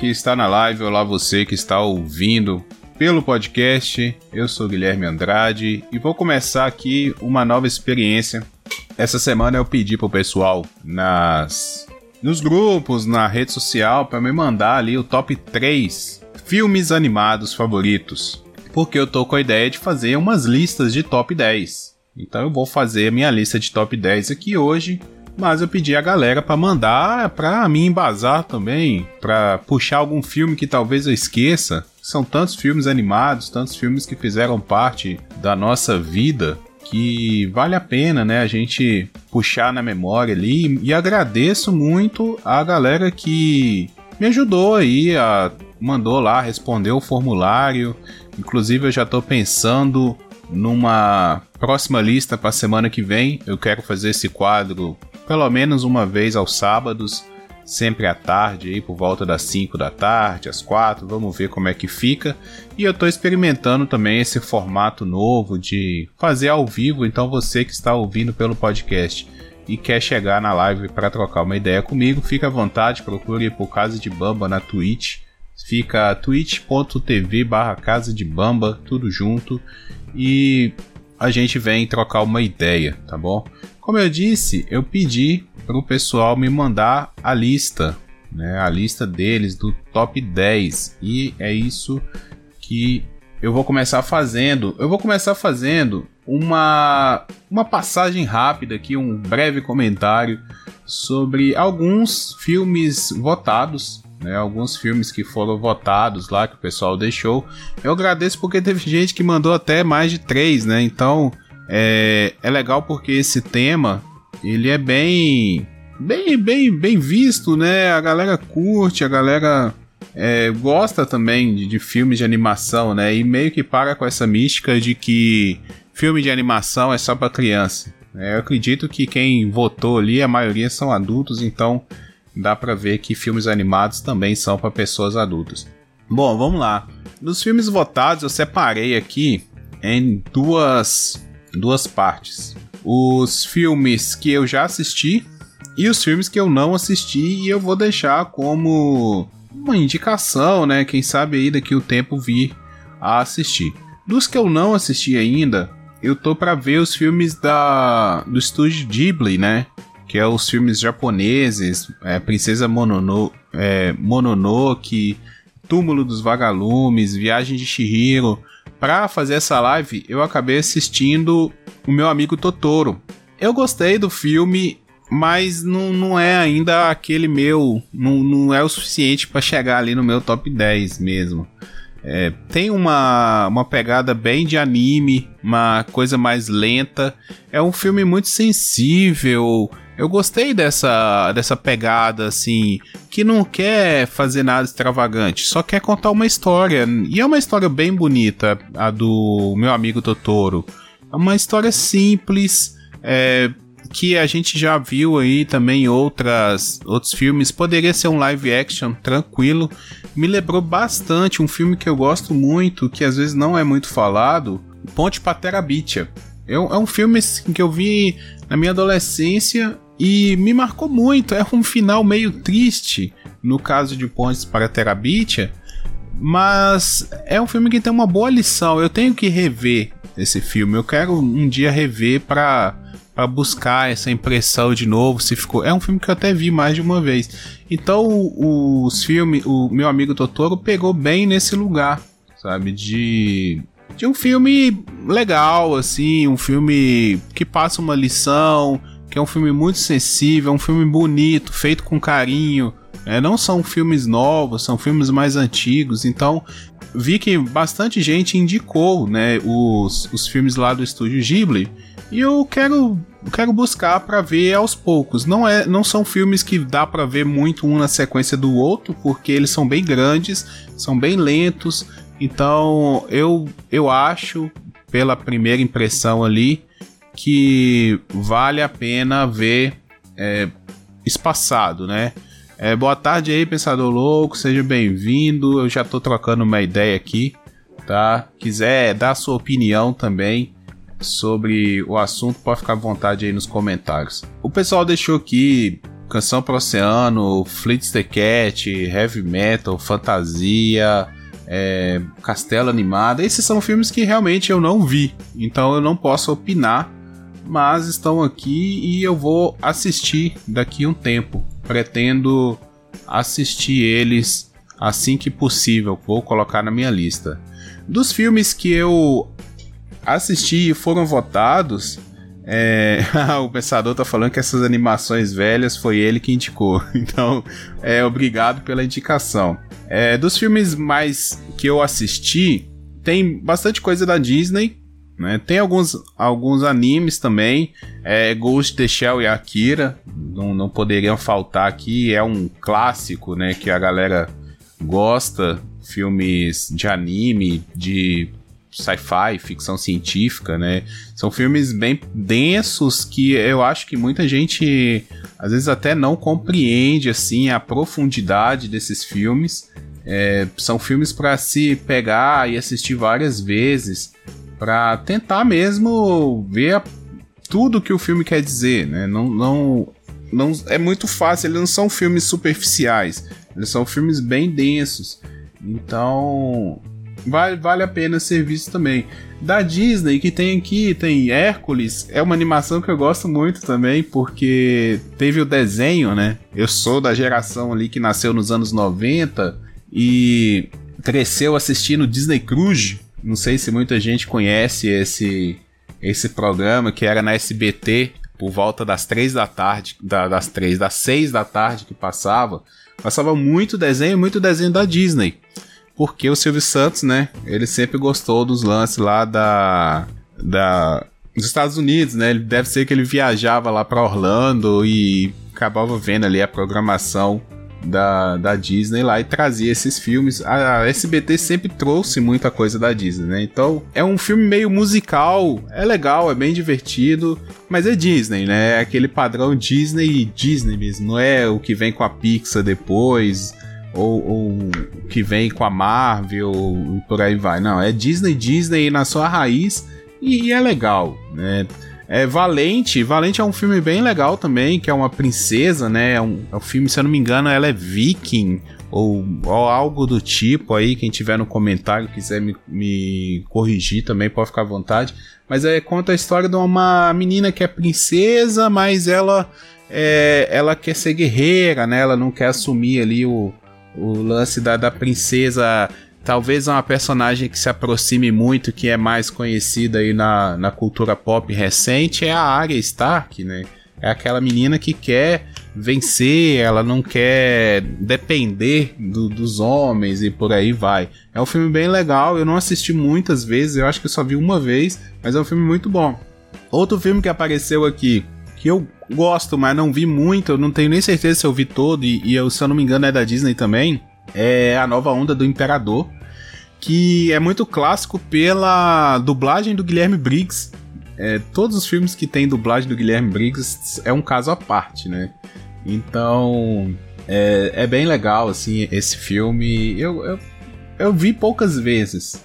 Que está na live, olá você que está ouvindo pelo podcast. Eu sou Guilherme Andrade e vou começar aqui uma nova experiência. Essa semana eu pedi pro pessoal nas nos grupos, na rede social para me mandar ali o top 3 filmes animados favoritos. Porque eu tô com a ideia de fazer umas listas de top 10. Então eu vou fazer a minha lista de top 10 aqui hoje mas eu pedi a galera para mandar para mim embasar também, para puxar algum filme que talvez eu esqueça. São tantos filmes animados, tantos filmes que fizeram parte da nossa vida que vale a pena, né, a gente puxar na memória ali e agradeço muito a galera que me ajudou aí, a, mandou lá, respondeu o formulário. Inclusive eu já estou pensando numa próxima lista para semana que vem. Eu quero fazer esse quadro pelo menos uma vez aos sábados, sempre à tarde, aí por volta das 5 da tarde, às 4, vamos ver como é que fica. E eu estou experimentando também esse formato novo de fazer ao vivo, então você que está ouvindo pelo podcast e quer chegar na live para trocar uma ideia comigo, fica à vontade, procure por Casa de Bamba na Twitch. Fica twitch.tv barra Casa de Bamba, tudo junto. E a gente vem trocar uma ideia, tá bom? Como eu disse, eu pedi para o pessoal me mandar a lista, né, a lista deles do top 10 e é isso que eu vou começar fazendo. Eu vou começar fazendo uma uma passagem rápida aqui, um breve comentário sobre alguns filmes votados né, alguns filmes que foram votados lá, que o pessoal deixou. Eu agradeço porque teve gente que mandou até mais de três, né? Então é, é legal porque esse tema ele é bem, bem, bem, bem visto, né? A galera curte, a galera é, gosta também de, de, filmes de animação, né? E meio que para com essa mística de que filme de animação é só para criança. É, eu acredito que quem votou ali, a maioria são adultos, então dá para ver que filmes animados também são para pessoas adultas. Bom, vamos lá. Dos filmes votados, eu separei aqui em duas, duas partes. Os filmes que eu já assisti e os filmes que eu não assisti e eu vou deixar como uma indicação, né? Quem sabe aí daqui o tempo vir a assistir. Dos que eu não assisti ainda, eu tô para ver os filmes da do estúdio Ghibli, né? Que é os filmes japoneses, é, Princesa Monono, é, Mononoke, Túmulo dos Vagalumes, Viagem de Shihiro. Para fazer essa live, eu acabei assistindo o meu amigo Totoro. Eu gostei do filme, mas não, não é ainda aquele meu. Não, não é o suficiente para chegar ali no meu top 10 mesmo. É, tem uma, uma pegada bem de anime, uma coisa mais lenta. É um filme muito sensível. Eu gostei dessa, dessa pegada, assim, que não quer fazer nada extravagante, só quer contar uma história. E é uma história bem bonita, a do meu amigo Totoro. É uma história simples, é, que a gente já viu aí também outras, outros filmes. Poderia ser um live action tranquilo. Me lembrou bastante um filme que eu gosto muito, que às vezes não é muito falado, Ponte Patera Bicha. É, é um filme assim, que eu vi na minha adolescência e me marcou muito. É um final meio triste no caso de Pontes para Terabitia, mas é um filme que tem uma boa lição. Eu tenho que rever esse filme. Eu quero um dia rever para para buscar essa impressão de novo, se ficou. É um filme que eu até vi mais de uma vez. Então, os filmes, o meu amigo Totoro pegou bem nesse lugar, sabe, de de um filme legal assim, um filme que passa uma lição, que é um filme muito sensível, é um filme bonito, feito com carinho. É, não são filmes novos, são filmes mais antigos. Então, vi que bastante gente indicou né, os, os filmes lá do estúdio Ghibli. E eu quero, quero buscar para ver aos poucos. Não, é, não são filmes que dá para ver muito um na sequência do outro, porque eles são bem grandes, são bem lentos. Então, eu, eu acho, pela primeira impressão ali, que vale a pena ver é, espaçado, né? É, boa tarde aí, pensador louco, seja bem-vindo. Eu já tô trocando uma ideia aqui, tá? Quiser dar sua opinião também sobre o assunto, pode ficar à vontade aí nos comentários. O pessoal deixou aqui Canção pro Oceano, Fleet's the Cat, Heavy Metal, Fantasia, é, Castelo Animado. Esses são filmes que realmente eu não vi, então eu não posso opinar, mas estão aqui e eu vou assistir daqui um tempo. Pretendo assistir eles assim que possível, vou colocar na minha lista. Dos filmes que eu assisti e foram votados, é, o pensador tá falando que essas animações velhas foi ele que indicou. Então, é obrigado pela indicação. É, dos filmes mais que eu assisti, tem bastante coisa da Disney. Né? Tem alguns, alguns animes também. É, Ghost the Shell e Akira. Não, não poderiam faltar aqui. É um clássico né, que a galera gosta. Filmes de anime, de sci-fi, ficção científica, né? São filmes bem densos que eu acho que muita gente às vezes até não compreende assim a profundidade desses filmes. É, são filmes para se pegar e assistir várias vezes para tentar mesmo ver a, tudo que o filme quer dizer, né? Não, não, não é muito fácil. Eles não são filmes superficiais. Eles são filmes bem densos. Então, vale, vale a pena ser visto também. Da Disney, que tem aqui, tem Hércules, é uma animação que eu gosto muito também, porque teve o desenho, né? Eu sou da geração ali que nasceu nos anos 90 e cresceu assistindo Disney Cruise. Não sei se muita gente conhece esse, esse programa que era na SBT por volta das três da tarde, da, das três, das seis da tarde que passava. Passava muito desenho, muito desenho da Disney porque o Silvio Santos, né, ele sempre gostou dos lances lá da, da dos Estados Unidos, né? Ele deve ser que ele viajava lá para Orlando e acabava vendo ali a programação da, da Disney lá e trazia esses filmes. A, SBT sempre trouxe muita coisa da Disney, né? Então é um filme meio musical, é legal, é bem divertido, mas é Disney, né? É aquele padrão Disney e Disney mesmo, não é o que vem com a Pixar depois ou, ou, que vem com a Marvel e por aí vai. Não, é Disney, Disney na sua raiz e é legal, né? É Valente, Valente é um filme bem legal também, que é uma princesa, né? É um, é um filme, se eu não me engano, ela é viking ou, ou, algo do tipo aí. Quem tiver no comentário quiser me, me corrigir também pode ficar à vontade. Mas é conta a história de uma menina que é princesa, mas ela é, ela quer ser guerreira, né? Ela não quer assumir ali o, o lance da, da princesa, talvez uma personagem que se aproxime muito, que é mais conhecida aí na, na cultura pop recente, é a Arya Stark, né? É aquela menina que quer vencer, ela não quer depender do, dos homens e por aí vai. É um filme bem legal, eu não assisti muitas vezes, eu acho que eu só vi uma vez, mas é um filme muito bom. Outro filme que apareceu aqui, que eu gosto, mas não vi muito, eu não tenho nem certeza se eu vi todo, e, e eu, se eu não me engano é da Disney também, é a nova onda do Imperador, que é muito clássico pela dublagem do Guilherme Briggs. É, todos os filmes que tem dublagem do Guilherme Briggs é um caso à parte, né? Então é, é bem legal assim esse filme. Eu, eu, eu vi poucas vezes.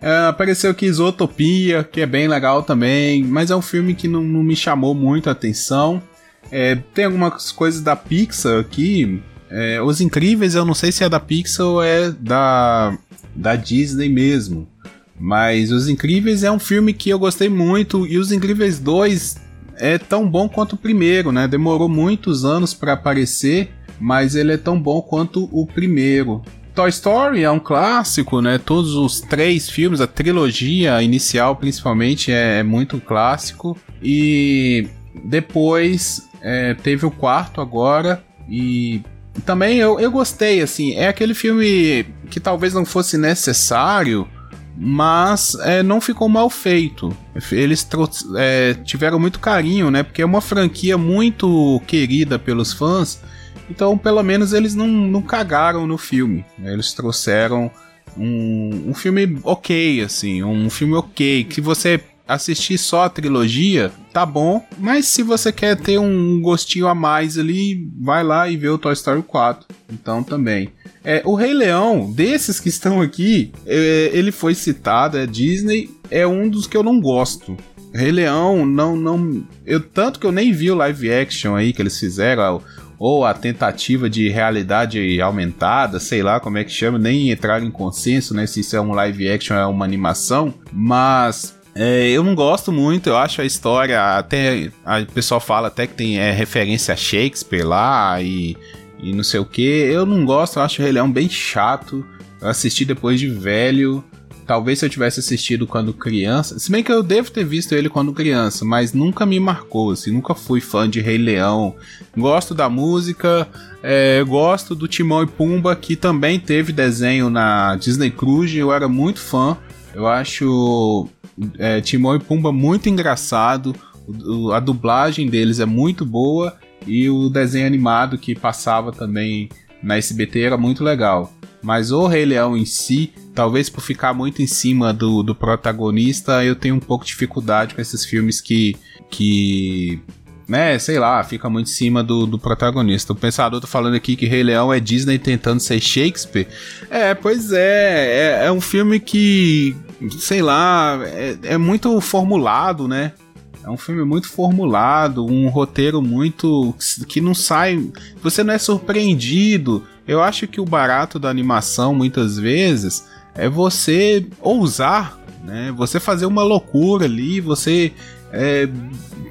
É, apareceu aqui Isotopia, que é bem legal também, mas é um filme que não, não me chamou muito a atenção. É, tem algumas coisas da Pixar aqui. É, Os Incríveis, eu não sei se é da Pixar ou é da, da Disney mesmo. Mas Os Incríveis é um filme que eu gostei muito e Os Incríveis 2 é tão bom quanto o primeiro, né? Demorou muitos anos para aparecer, mas ele é tão bom quanto o primeiro. Toy Story é um clássico, né? Todos os três filmes, a trilogia inicial principalmente é, é muito clássico. E depois é, teve o quarto agora e também eu, eu gostei, assim. É aquele filme que talvez não fosse necessário, mas é, não ficou mal feito. Eles é, tiveram muito carinho, né? Porque é uma franquia muito querida pelos fãs. Então, pelo menos eles não, não cagaram no filme. Né? Eles trouxeram um, um filme ok, assim, um filme ok. Que você assistir só a trilogia, tá bom. Mas se você quer ter um gostinho a mais ali, vai lá e vê o Toy Story 4. Então também. É, o Rei Leão, desses que estão aqui, é, ele foi citado, é Disney, é um dos que eu não gosto. Rei Leão, não, não. Eu, tanto que eu nem vi o live action aí que eles fizeram, ou a tentativa de realidade aumentada, sei lá como é que chama, nem entrar em consenso, né, se isso é um live action ou é uma animação, mas é, eu não gosto muito, eu acho a história, até o pessoal fala até que tem é, referência a Shakespeare lá e, e não sei o que. Eu não gosto, eu acho o Rei Leão bem chato. Eu assisti depois de velho. Talvez se eu tivesse assistido quando criança. Se bem que eu devo ter visto ele quando criança, mas nunca me marcou, assim, nunca fui fã de Rei Leão. Gosto da música, é, gosto do Timão e Pumba, que também teve desenho na Disney Cruise, eu era muito fã. Eu acho é, Timão e Pumba muito engraçado. O, a dublagem deles é muito boa e o desenho animado que passava também na SBT era muito legal. Mas o Rei Leão em si, talvez por ficar muito em cima do, do protagonista, eu tenho um pouco de dificuldade com esses filmes que. que né, sei lá, fica muito em cima do, do protagonista. O pensador tá falando aqui que Rei Leão é Disney tentando ser Shakespeare. É, pois é, é, é um filme que sei lá, é, é muito formulado, né? É um filme muito formulado, um roteiro muito. que não sai. Você não é surpreendido. Eu acho que o barato da animação, muitas vezes, é você ousar, né? Você fazer uma loucura ali, você é,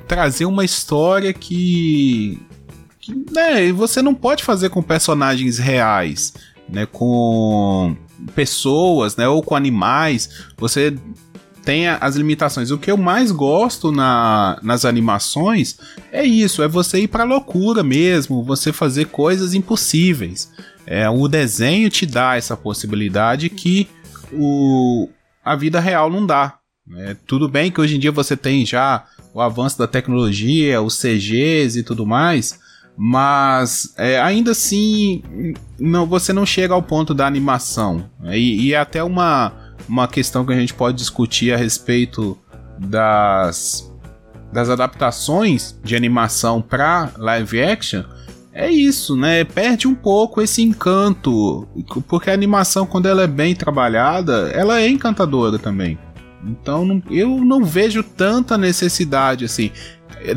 trazer uma história que. que né, você não pode fazer com personagens reais, né? Com pessoas, né, ou com animais, você tem as limitações. O que eu mais gosto na, nas animações é isso, é você ir para loucura mesmo, você fazer coisas impossíveis. É, o desenho te dá essa possibilidade que o, a vida real não dá. É, tudo bem que hoje em dia você tem já o avanço da tecnologia, os CGs e tudo mais, mas é, ainda assim não, você não chega ao ponto da animação. E, e é até uma, uma questão que a gente pode discutir a respeito das, das adaptações de animação para live action. É isso, né? Perde um pouco esse encanto, porque a animação quando ela é bem trabalhada, ela é encantadora também. Então não, eu não vejo tanta necessidade assim.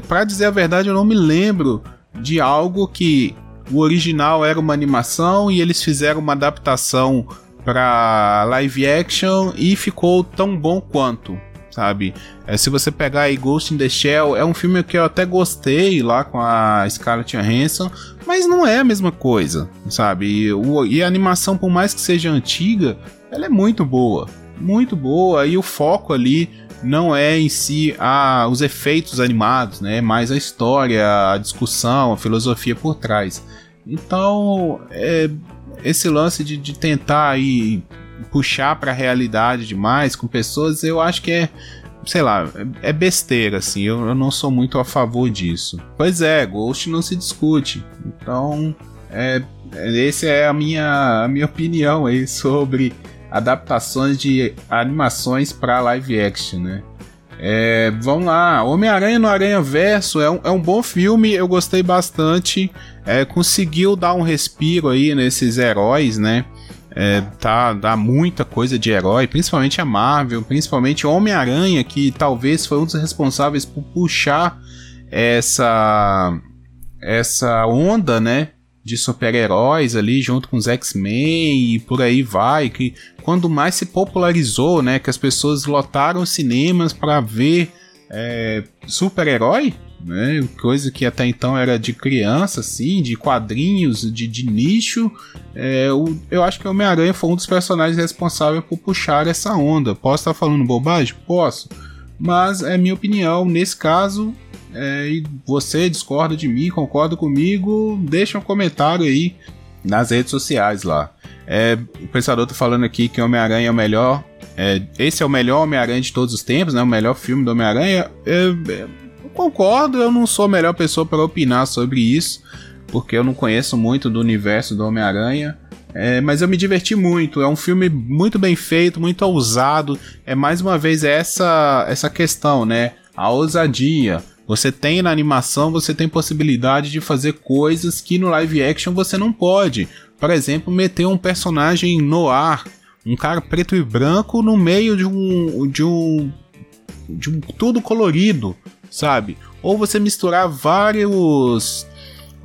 Para dizer a verdade, eu não me lembro de algo que o original era uma animação e eles fizeram uma adaptação para live action e ficou tão bom quanto, sabe? É, se você pegar aí Ghost in the Shell, é um filme que eu até gostei lá com a Scarlett Johansson, mas não é a mesma coisa, sabe? E, o, e a animação, por mais que seja antiga, ela é muito boa, muito boa e o foco ali não é em si a, os efeitos animados, né? É mais a história, a discussão, a filosofia por trás. Então, é, esse lance de, de tentar aí puxar para a realidade demais com pessoas, eu acho que é, sei lá, é besteira, assim. Eu, eu não sou muito a favor disso. Pois é, Ghost não se discute. Então, é, essa é a minha, a minha opinião aí sobre adaptações de animações para live action, né? É, vamos lá, Homem-Aranha no Aranha Verso é um, é um bom filme, eu gostei bastante. É, conseguiu dar um respiro aí nesses heróis, né? É, tá, dá muita coisa de herói, principalmente a Marvel, principalmente Homem-Aranha, que talvez foi um dos responsáveis por puxar essa essa onda, né? De super-heróis ali junto com os X-Men e por aí vai, que quando mais se popularizou, né, que as pessoas lotaram cinemas para ver é, super-herói, né, coisa que até então era de criança, assim, de quadrinhos, de, de nicho, é, o, eu acho que o Homem-Aranha foi um dos personagens responsáveis por puxar essa onda. Posso estar falando bobagem? Posso. Mas é minha opinião, nesse caso, é, e você discorda de mim, concorda comigo, deixa um comentário aí nas redes sociais lá. É, o pensador tá falando aqui que Homem-Aranha é o melhor. É, esse é o melhor Homem-Aranha de todos os tempos, né? O melhor filme do Homem-Aranha. Eu, eu concordo, eu não sou a melhor pessoa para opinar sobre isso, porque eu não conheço muito do universo do Homem-Aranha. É, mas eu me diverti muito. É um filme muito bem feito, muito ousado. É mais uma vez essa essa questão, né? A ousadia você tem na animação, você tem possibilidade de fazer coisas que no live action você não pode. Por exemplo, meter um personagem no ar, um cara preto e branco no meio de um de um de um tudo colorido, sabe? Ou você misturar vários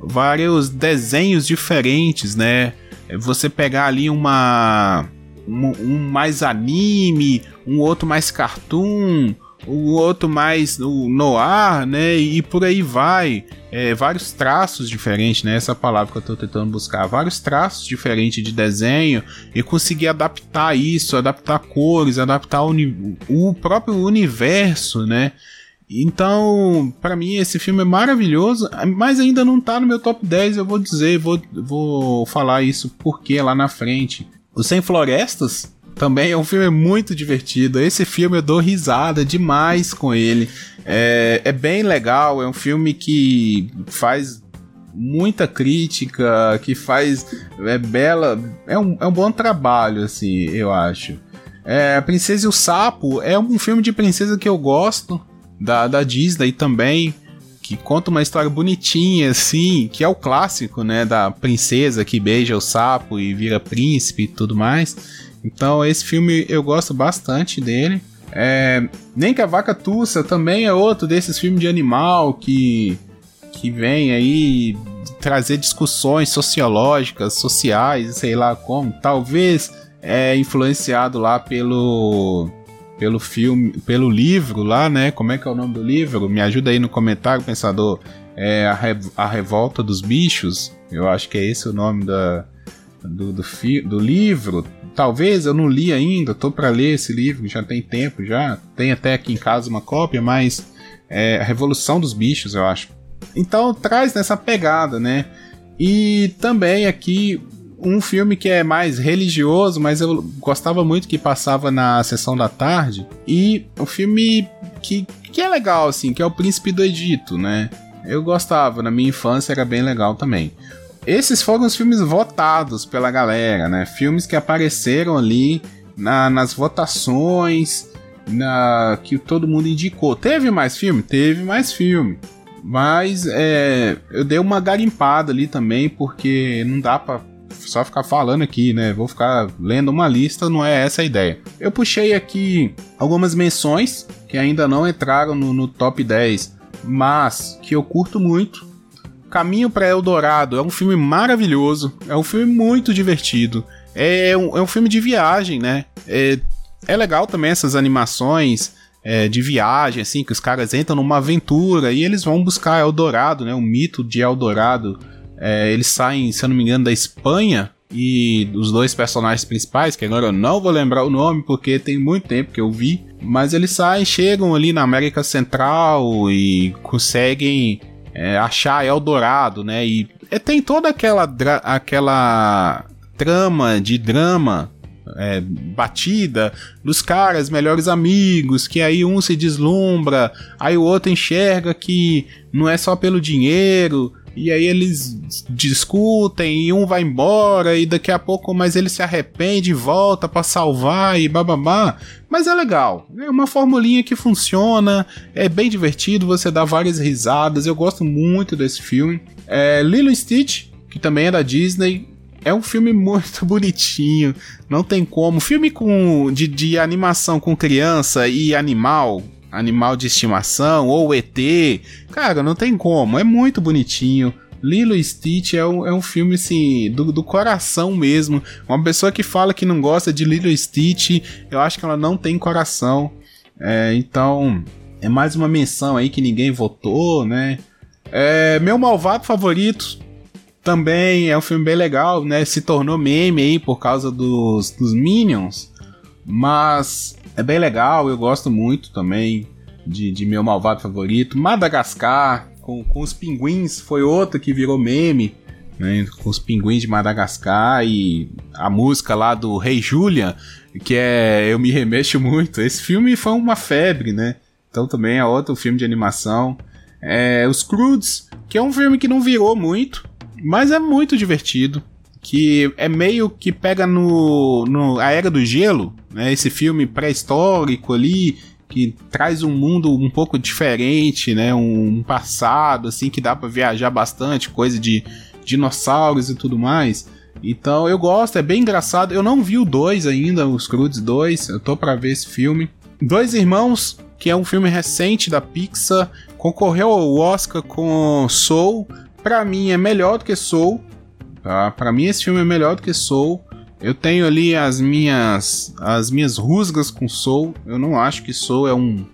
vários desenhos diferentes, né? Você pegar ali uma um, um mais anime, um outro mais cartoon, o outro mais o noir, né? E por aí vai. É, vários traços diferentes, né? Essa palavra que eu estou tentando buscar. Vários traços diferentes de desenho e conseguir adaptar isso, adaptar cores, adaptar o, o próprio universo, né? Então, para mim, esse filme é maravilhoso, mas ainda não tá no meu top 10. Eu vou dizer, vou, vou falar isso porque lá na frente. O Sem Florestas também é um filme muito divertido. Esse filme eu dou risada demais com ele. É, é bem legal, é um filme que faz muita crítica, que faz. É bela. É um, é um bom trabalho, assim, eu acho. É, Princesa e o Sapo é um filme de princesa que eu gosto, da, da Disney também, que conta uma história bonitinha, assim, que é o clássico, né, da princesa que beija o sapo e vira príncipe e tudo mais. Então esse filme eu gosto bastante dele. É, Nem que a Vaca Tussa também é outro desses filmes de animal que, que vem aí trazer discussões sociológicas, sociais, sei lá como. Talvez é influenciado lá pelo pelo filme, pelo livro lá, né? Como é que é o nome do livro? Me ajuda aí no comentário, pensador. É a, Re a Revolta dos Bichos. Eu acho que é esse o nome da, do, do, do livro. Talvez eu não li ainda, tô para ler esse livro, já tem tempo já. Tem até aqui em casa uma cópia, mas é a Revolução dos Bichos, eu acho. Então traz nessa pegada, né? E também aqui um filme que é mais religioso, mas eu gostava muito que passava na sessão da tarde. E um filme que, que é legal, assim, que é O Príncipe do Egito, né? Eu gostava, na minha infância era bem legal também. Esses foram os filmes votados pela galera, né? Filmes que apareceram ali na, nas votações, na que todo mundo indicou. Teve mais filme? Teve mais filme. Mas é, eu dei uma garimpada ali também, porque não dá pra só ficar falando aqui, né? Vou ficar lendo uma lista, não é essa a ideia. Eu puxei aqui algumas menções que ainda não entraram no, no top 10, mas que eu curto muito Caminho para Eldorado é um filme maravilhoso, é um filme muito divertido, é um, é um filme de viagem, né? É, é legal também essas animações é, de viagem, assim, que os caras entram numa aventura e eles vão buscar Eldorado, né? O mito de Eldorado. É, eles saem, se eu não me engano, da Espanha e os dois personagens principais, que agora eu não vou lembrar o nome porque tem muito tempo que eu vi, mas eles saem, chegam ali na América Central e conseguem é, achar Eldorado, né? E é, tem toda aquela, aquela trama de drama é, batida dos caras, melhores amigos, que aí um se deslumbra, aí o outro enxerga que não é só pelo dinheiro, e aí eles discutem e um vai embora e daqui a pouco mais ele se arrepende e volta para salvar e bababá. Mas é legal, é uma formulinha que funciona, é bem divertido, você dá várias risadas. Eu gosto muito desse filme. É Lilo Stitch, que também é da Disney, é um filme muito bonitinho, não tem como. Filme com de, de animação com criança e animal, animal de estimação ou ET. Cara, não tem como, é muito bonitinho. Lilo e Stitch é um, é um filme assim, do, do coração mesmo. Uma pessoa que fala que não gosta de Lilo e Stitch, eu acho que ela não tem coração. É, então, é mais uma menção aí que ninguém votou, né? É, meu malvado favorito também é um filme bem legal, né? Se tornou meme aí por causa dos, dos Minions. Mas é bem legal, eu gosto muito também de, de meu malvado favorito. Madagascar, com, com os pinguins, foi outro que virou meme. Né, com os pinguins de Madagascar e a música lá do Rei Julian, que é Eu Me Remexo Muito. Esse filme foi uma febre, né? Então também é outro filme de animação. É, os Crudes, que é um filme que não virou muito, mas é muito divertido que é meio que pega no, no a era do gelo, né? Esse filme pré-histórico ali que traz um mundo um pouco diferente, né? Um passado assim que dá para viajar bastante, coisa de dinossauros e tudo mais. Então eu gosto, é bem engraçado. Eu não vi o 2 ainda, os Crudes 2, eu tô para ver esse filme. Dois Irmãos, que é um filme recente da Pixar, concorreu ao Oscar com Soul, Pra mim é melhor do que Soul. Tá? Pra mim esse filme é melhor do que Soul. Eu tenho ali as minhas as minhas rusgas com Soul. Eu não acho que Soul é um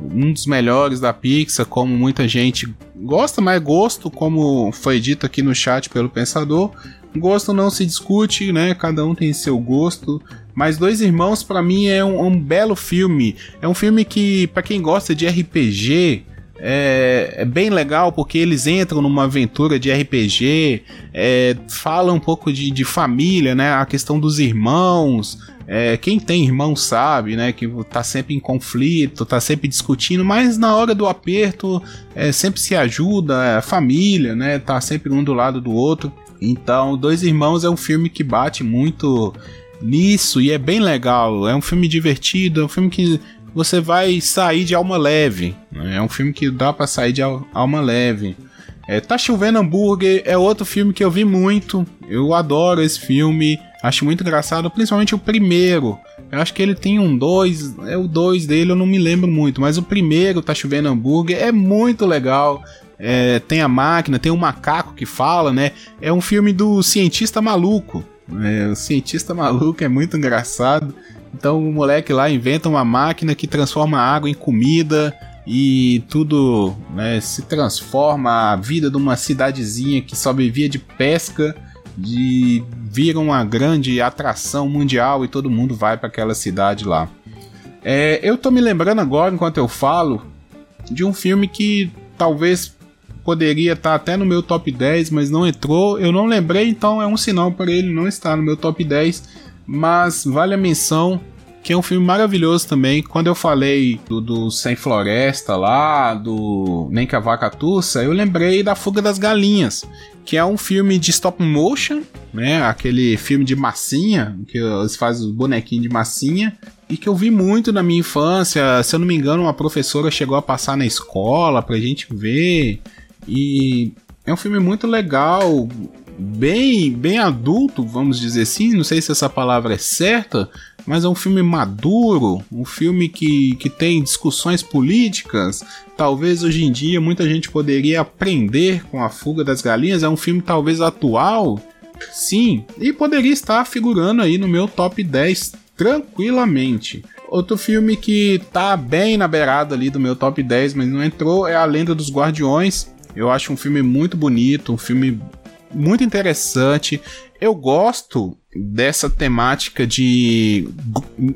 um dos melhores da Pixar, como muita gente gosta, mas gosto, como foi dito aqui no chat pelo pensador, gosto não se discute, né? Cada um tem seu gosto. Mas Dois Irmãos para mim é um, um, belo filme. É um filme que para quem gosta de RPG é, é, bem legal porque eles entram numa aventura de RPG, é, fala um pouco de, de família, né? A questão dos irmãos. É, quem tem irmão sabe, né, que tá sempre em conflito, tá sempre discutindo, mas na hora do aperto é, sempre se ajuda, é, família, né, tá sempre um do lado do outro. Então, Dois Irmãos é um filme que bate muito nisso e é bem legal. É um filme divertido, é um filme que você vai sair de alma leve. Né? É um filme que dá para sair de alma leve. É, tá chovendo hambúrguer é outro filme que eu vi muito. Eu adoro esse filme. Acho muito engraçado, principalmente o primeiro. Eu acho que ele tem um 2, é o 2 dele, eu não me lembro muito, mas o primeiro, Tá Chovendo Hambúrguer, é muito legal. É, tem a máquina, tem o macaco que fala, né? É um filme do cientista maluco. É, o cientista maluco é muito engraçado. Então o moleque lá inventa uma máquina que transforma água em comida e tudo né, se transforma. A vida de uma cidadezinha que só vivia de pesca de vira uma grande atração mundial e todo mundo vai para aquela cidade lá. É, eu tô me lembrando agora, enquanto eu falo, de um filme que talvez poderia estar tá até no meu top 10, mas não entrou. Eu não lembrei, então é um sinal para ele não estar no meu top 10. Mas vale a menção que é um filme maravilhoso também. Quando eu falei do, do Sem Floresta lá, do Nem que a Vaca Tussa, eu lembrei da Fuga das Galinhas, que é um filme de stop motion, né? Aquele filme de massinha, que eles fazem os bonequinhos de massinha, e que eu vi muito na minha infância. Se eu não me engano, uma professora chegou a passar na escola pra gente ver. E é um filme muito legal, bem, bem adulto, vamos dizer assim. Não sei se essa palavra é certa, mas é um filme maduro, um filme que, que tem discussões políticas. Talvez hoje em dia muita gente poderia aprender com a fuga das galinhas. É um filme talvez atual, sim, e poderia estar figurando aí no meu top 10 tranquilamente. Outro filme que tá bem na beirada ali do meu top 10, mas não entrou, é A Lenda dos Guardiões. Eu acho um filme muito bonito, um filme muito interessante. Eu gosto dessa temática de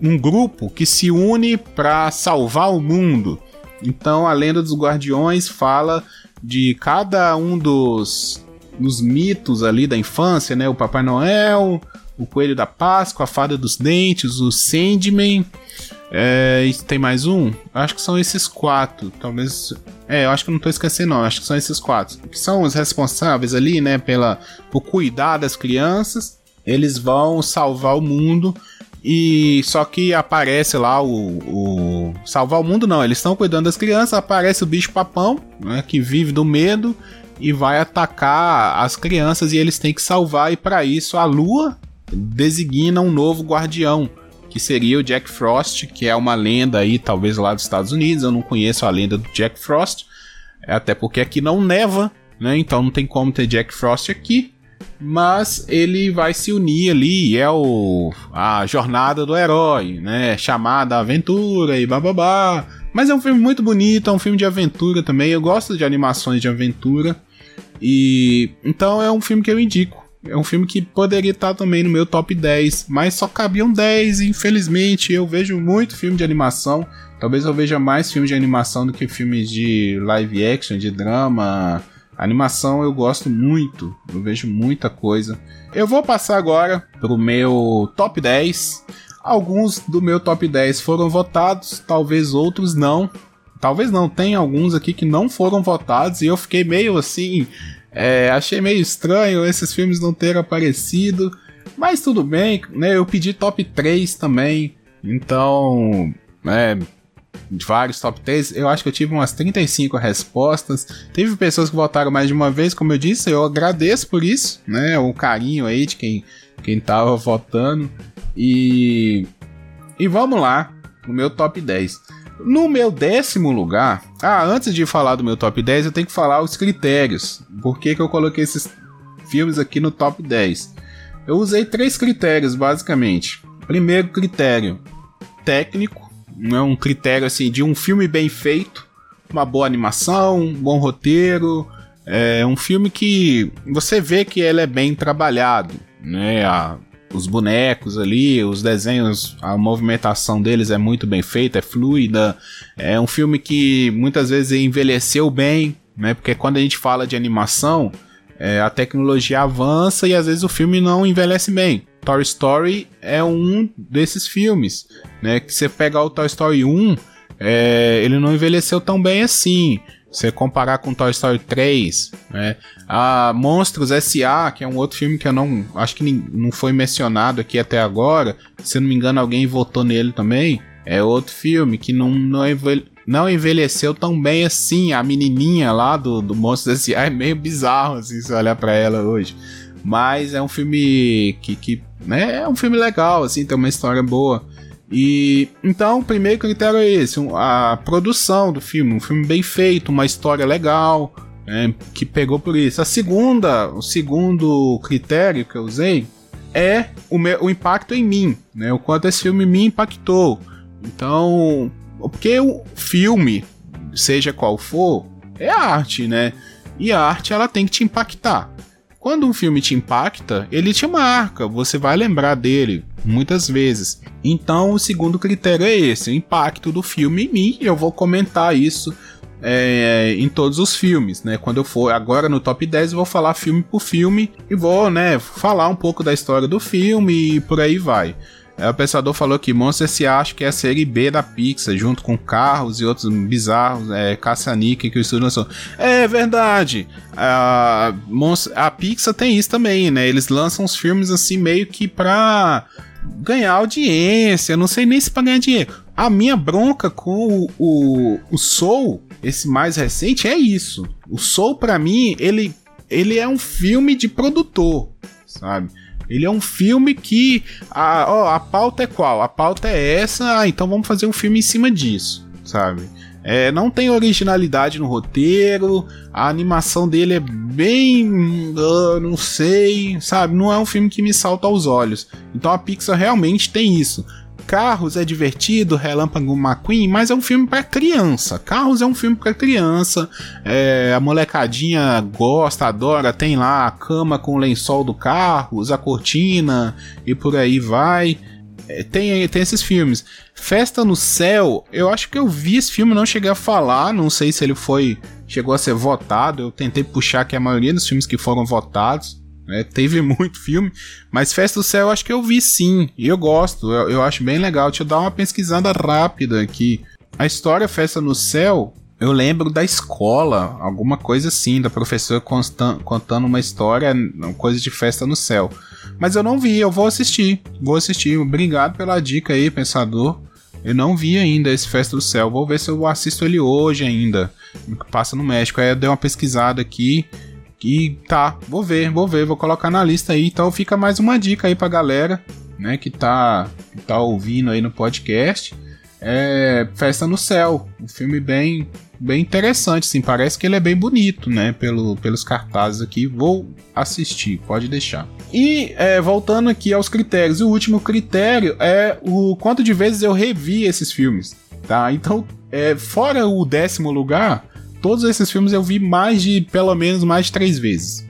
um grupo que se une para salvar o mundo. Então, a Lenda dos Guardiões fala de cada um dos, dos mitos ali da infância, né? O Papai Noel, o Coelho da Páscoa, a Fada dos Dentes, o Sandman. É, tem mais um? Acho que são esses quatro. Talvez. É, eu acho que não tô esquecendo, não. Acho que são esses quatro. Que são os responsáveis ali, né? Pela, por cuidar das crianças. Eles vão salvar o mundo. E só que aparece lá o, o. Salvar o mundo, não. Eles estão cuidando das crianças. Aparece o bicho papão, né? Que vive do medo. E vai atacar as crianças. E eles têm que salvar. E para isso a lua designa um novo guardião que seria o Jack Frost, que é uma lenda aí, talvez lá dos Estados Unidos. Eu não conheço a lenda do Jack Frost, até porque aqui não neva, né? Então não tem como ter Jack Frost aqui. Mas ele vai se unir ali, é o a jornada do herói, né? Chamada Aventura e bababá. Mas é um filme muito bonito, é um filme de aventura também. Eu gosto de animações de aventura. E então é um filme que eu indico. É um filme que poderia estar também no meu top 10, mas só cabiam 10, infelizmente. Eu vejo muito filme de animação. Talvez eu veja mais filmes de animação do que filmes de live action, de drama. Animação eu gosto muito, eu vejo muita coisa. Eu vou passar agora pro meu top 10. Alguns do meu top 10 foram votados, talvez outros não. Talvez não, tem alguns aqui que não foram votados e eu fiquei meio assim é, achei meio estranho esses filmes não terem aparecido, mas tudo bem, né? Eu pedi top 3 também, então, né? Vários top 3, eu acho que eu tive umas 35 respostas. Teve pessoas que votaram mais de uma vez, como eu disse, eu agradeço por isso, né? O carinho aí de quem, quem tava votando. E. E vamos lá, o meu top 10. No meu décimo lugar, ah, antes de falar do meu top 10, eu tenho que falar os critérios. Por que, que eu coloquei esses filmes aqui no top 10? Eu usei três critérios, basicamente. Primeiro critério, técnico, é um critério assim de um filme bem feito, uma boa animação, um bom roteiro, é um filme que você vê que ele é bem trabalhado, né? A, os bonecos ali, os desenhos, a movimentação deles é muito bem feita, é fluida. É um filme que muitas vezes envelheceu bem, né? Porque quando a gente fala de animação, é, a tecnologia avança e às vezes o filme não envelhece bem. Toy Story é um desses filmes, né? Que você pega o Toy Story 1, é, ele não envelheceu tão bem assim. Você comparar com Toy Story 3, né? A Monstros S.A., que é um outro filme que eu não. Acho que não foi mencionado aqui até agora. Se não me engano, alguém votou nele também. É outro filme que não, não, não envelheceu tão bem assim. A menininha lá do, do Monstros S.A. é meio bizarro, assim, se olhar pra ela hoje. Mas é um filme que, que né, é um filme legal, assim, tem uma história boa. E então o primeiro critério é esse, a produção do filme, um filme bem feito, uma história legal, né, que pegou por isso. A segunda, o segundo critério que eu usei é o, meu, o impacto em mim, né, o quanto esse filme me impactou. Então, porque o filme, seja qual for, é arte, né? E a arte ela tem que te impactar. Quando um filme te impacta, ele te marca, você vai lembrar dele muitas vezes. Então, o segundo critério é esse: o impacto do filme em mim. Eu vou comentar isso é, em todos os filmes, né? Quando eu for agora no top 10, eu vou falar filme por filme e vou, né, falar um pouco da história do filme e por aí vai. É, o pensador falou que Monster se acha que é a série B da Pixar, junto com carros e outros bizarros, é, caça-níquel que o estúdio lançou. É verdade. A, a Pixar tem isso também, né? Eles lançam os filmes assim meio que pra ganhar audiência, não sei nem se pra ganhar dinheiro. A minha bronca com o, o, o Soul, esse mais recente, é isso. O Soul, para mim, ele, ele é um filme de produtor, sabe? Ele é um filme que a, ó, a pauta é qual? A pauta é essa, ah, então vamos fazer um filme em cima disso, sabe? É, não tem originalidade no roteiro, a animação dele é bem. Uh, não sei, sabe? Não é um filme que me salta aos olhos. Então a Pixar realmente tem isso. Carros é divertido, Relâmpago McQueen, mas é um filme para criança. Carros é um filme para criança. É, a molecadinha gosta, adora, tem lá a cama com o lençol do carro, a cortina e por aí vai. É, tem, tem esses filmes. Festa no Céu, eu acho que eu vi esse filme, não cheguei a falar, não sei se ele foi. chegou a ser votado. Eu tentei puxar que a maioria dos filmes que foram votados. Né? Teve muito filme, mas Festa do Céu eu acho que eu vi sim, e eu gosto, eu, eu acho bem legal. Deixa eu dar uma pesquisada rápida aqui. A história Festa no Céu, eu lembro da escola, alguma coisa assim, da professora contando uma história, coisa de Festa no Céu. Mas eu não vi, eu vou assistir, vou assistir. Obrigado pela dica aí, pensador. Eu não vi ainda esse Festa do Céu. Vou ver se eu assisto ele hoje ainda. Passa no México. Aí eu dei uma pesquisada aqui. E tá, vou ver, vou ver, vou colocar na lista aí. Então fica mais uma dica aí pra galera, né, que tá, que tá ouvindo aí no podcast. É Festa no Céu, um filme bem bem interessante, sim, parece que ele é bem bonito, né, pelo, pelos cartazes aqui. Vou assistir, pode deixar. E é, voltando aqui aos critérios, o último critério é o quanto de vezes eu revi esses filmes, tá? Então, é, fora o décimo lugar, todos esses filmes eu vi mais de, pelo menos, mais de três vezes.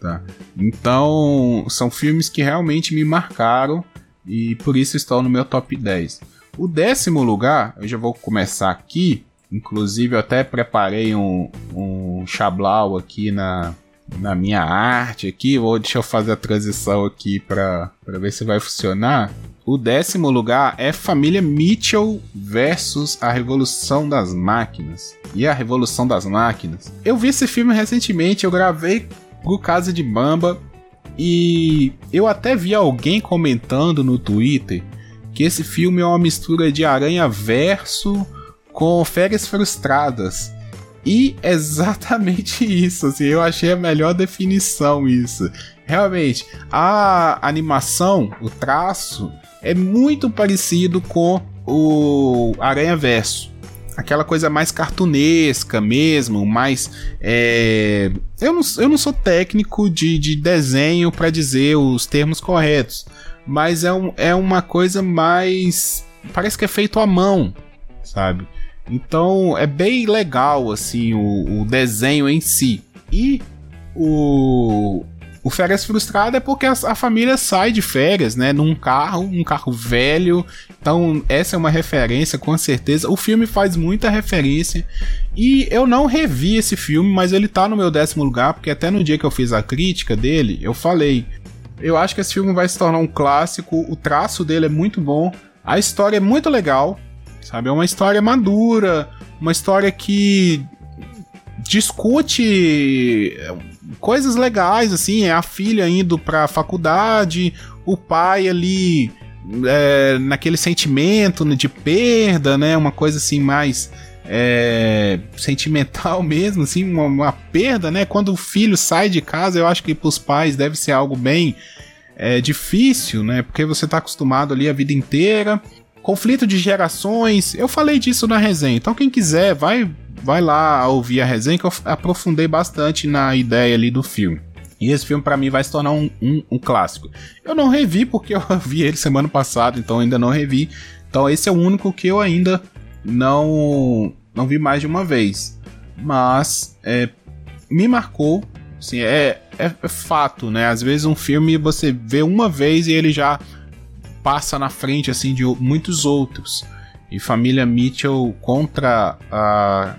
Tá? Então, são filmes que realmente me marcaram e por isso estão no meu top 10. O décimo lugar, eu já vou começar aqui. Inclusive, eu até preparei um, um chablau aqui na, na minha arte aqui. Vou, deixa eu fazer a transição aqui para ver se vai funcionar. O décimo lugar é Família Mitchell versus A Revolução das Máquinas. E a Revolução das Máquinas. Eu vi esse filme recentemente, eu gravei pro Casa de Bamba e eu até vi alguém comentando no Twitter que esse filme é uma mistura de Aranha Verso com Férias Frustradas. E exatamente isso, assim, eu achei a melhor definição isso. Realmente, a animação, o traço, é muito parecido com o Aranha Verso. aquela coisa mais cartunesca mesmo, mais. É... Eu, não, eu não sou técnico de, de desenho para dizer os termos corretos, mas é, um, é uma coisa mais. Parece que é feito à mão, sabe? Então é bem legal assim o, o desenho em si. E o, o Férias Frustrado é porque a, a, família sai de férias, né? Num carro, um carro velho. Então, essa é uma referência, com certeza. O filme faz muita referência. E eu não revi esse filme, mas ele tá no meu décimo lugar, porque até no dia que eu fiz a crítica dele, eu falei. Eu acho que esse filme vai se tornar um clássico. O traço dele é muito bom. A história é muito legal. Sabe? É uma história madura. Uma história que discute coisas legais, assim, é a filha indo pra faculdade, o pai ali é, naquele sentimento de perda, né? Uma coisa assim mais é, sentimental mesmo, assim, uma, uma, perda, né? Quando o filho sai de casa, eu acho que para os pais deve ser algo bem é, difícil, né? Porque você está acostumado ali a vida inteira. Conflito de gerações, eu falei disso na resenha. Então quem quiser, vai vai lá ouvir a resenha que eu aprofundei bastante na ideia ali do filme. E esse filme para mim vai se tornar um, um, um, clássico. Eu não revi porque eu vi ele semana passada, então ainda não revi. Então esse é o único que eu ainda não não vi mais de uma vez. Mas é, me marcou. Assim, é, é, é fato, né? Às vezes um filme você vê uma vez e ele já passa na frente assim de muitos outros e Família Mitchell contra a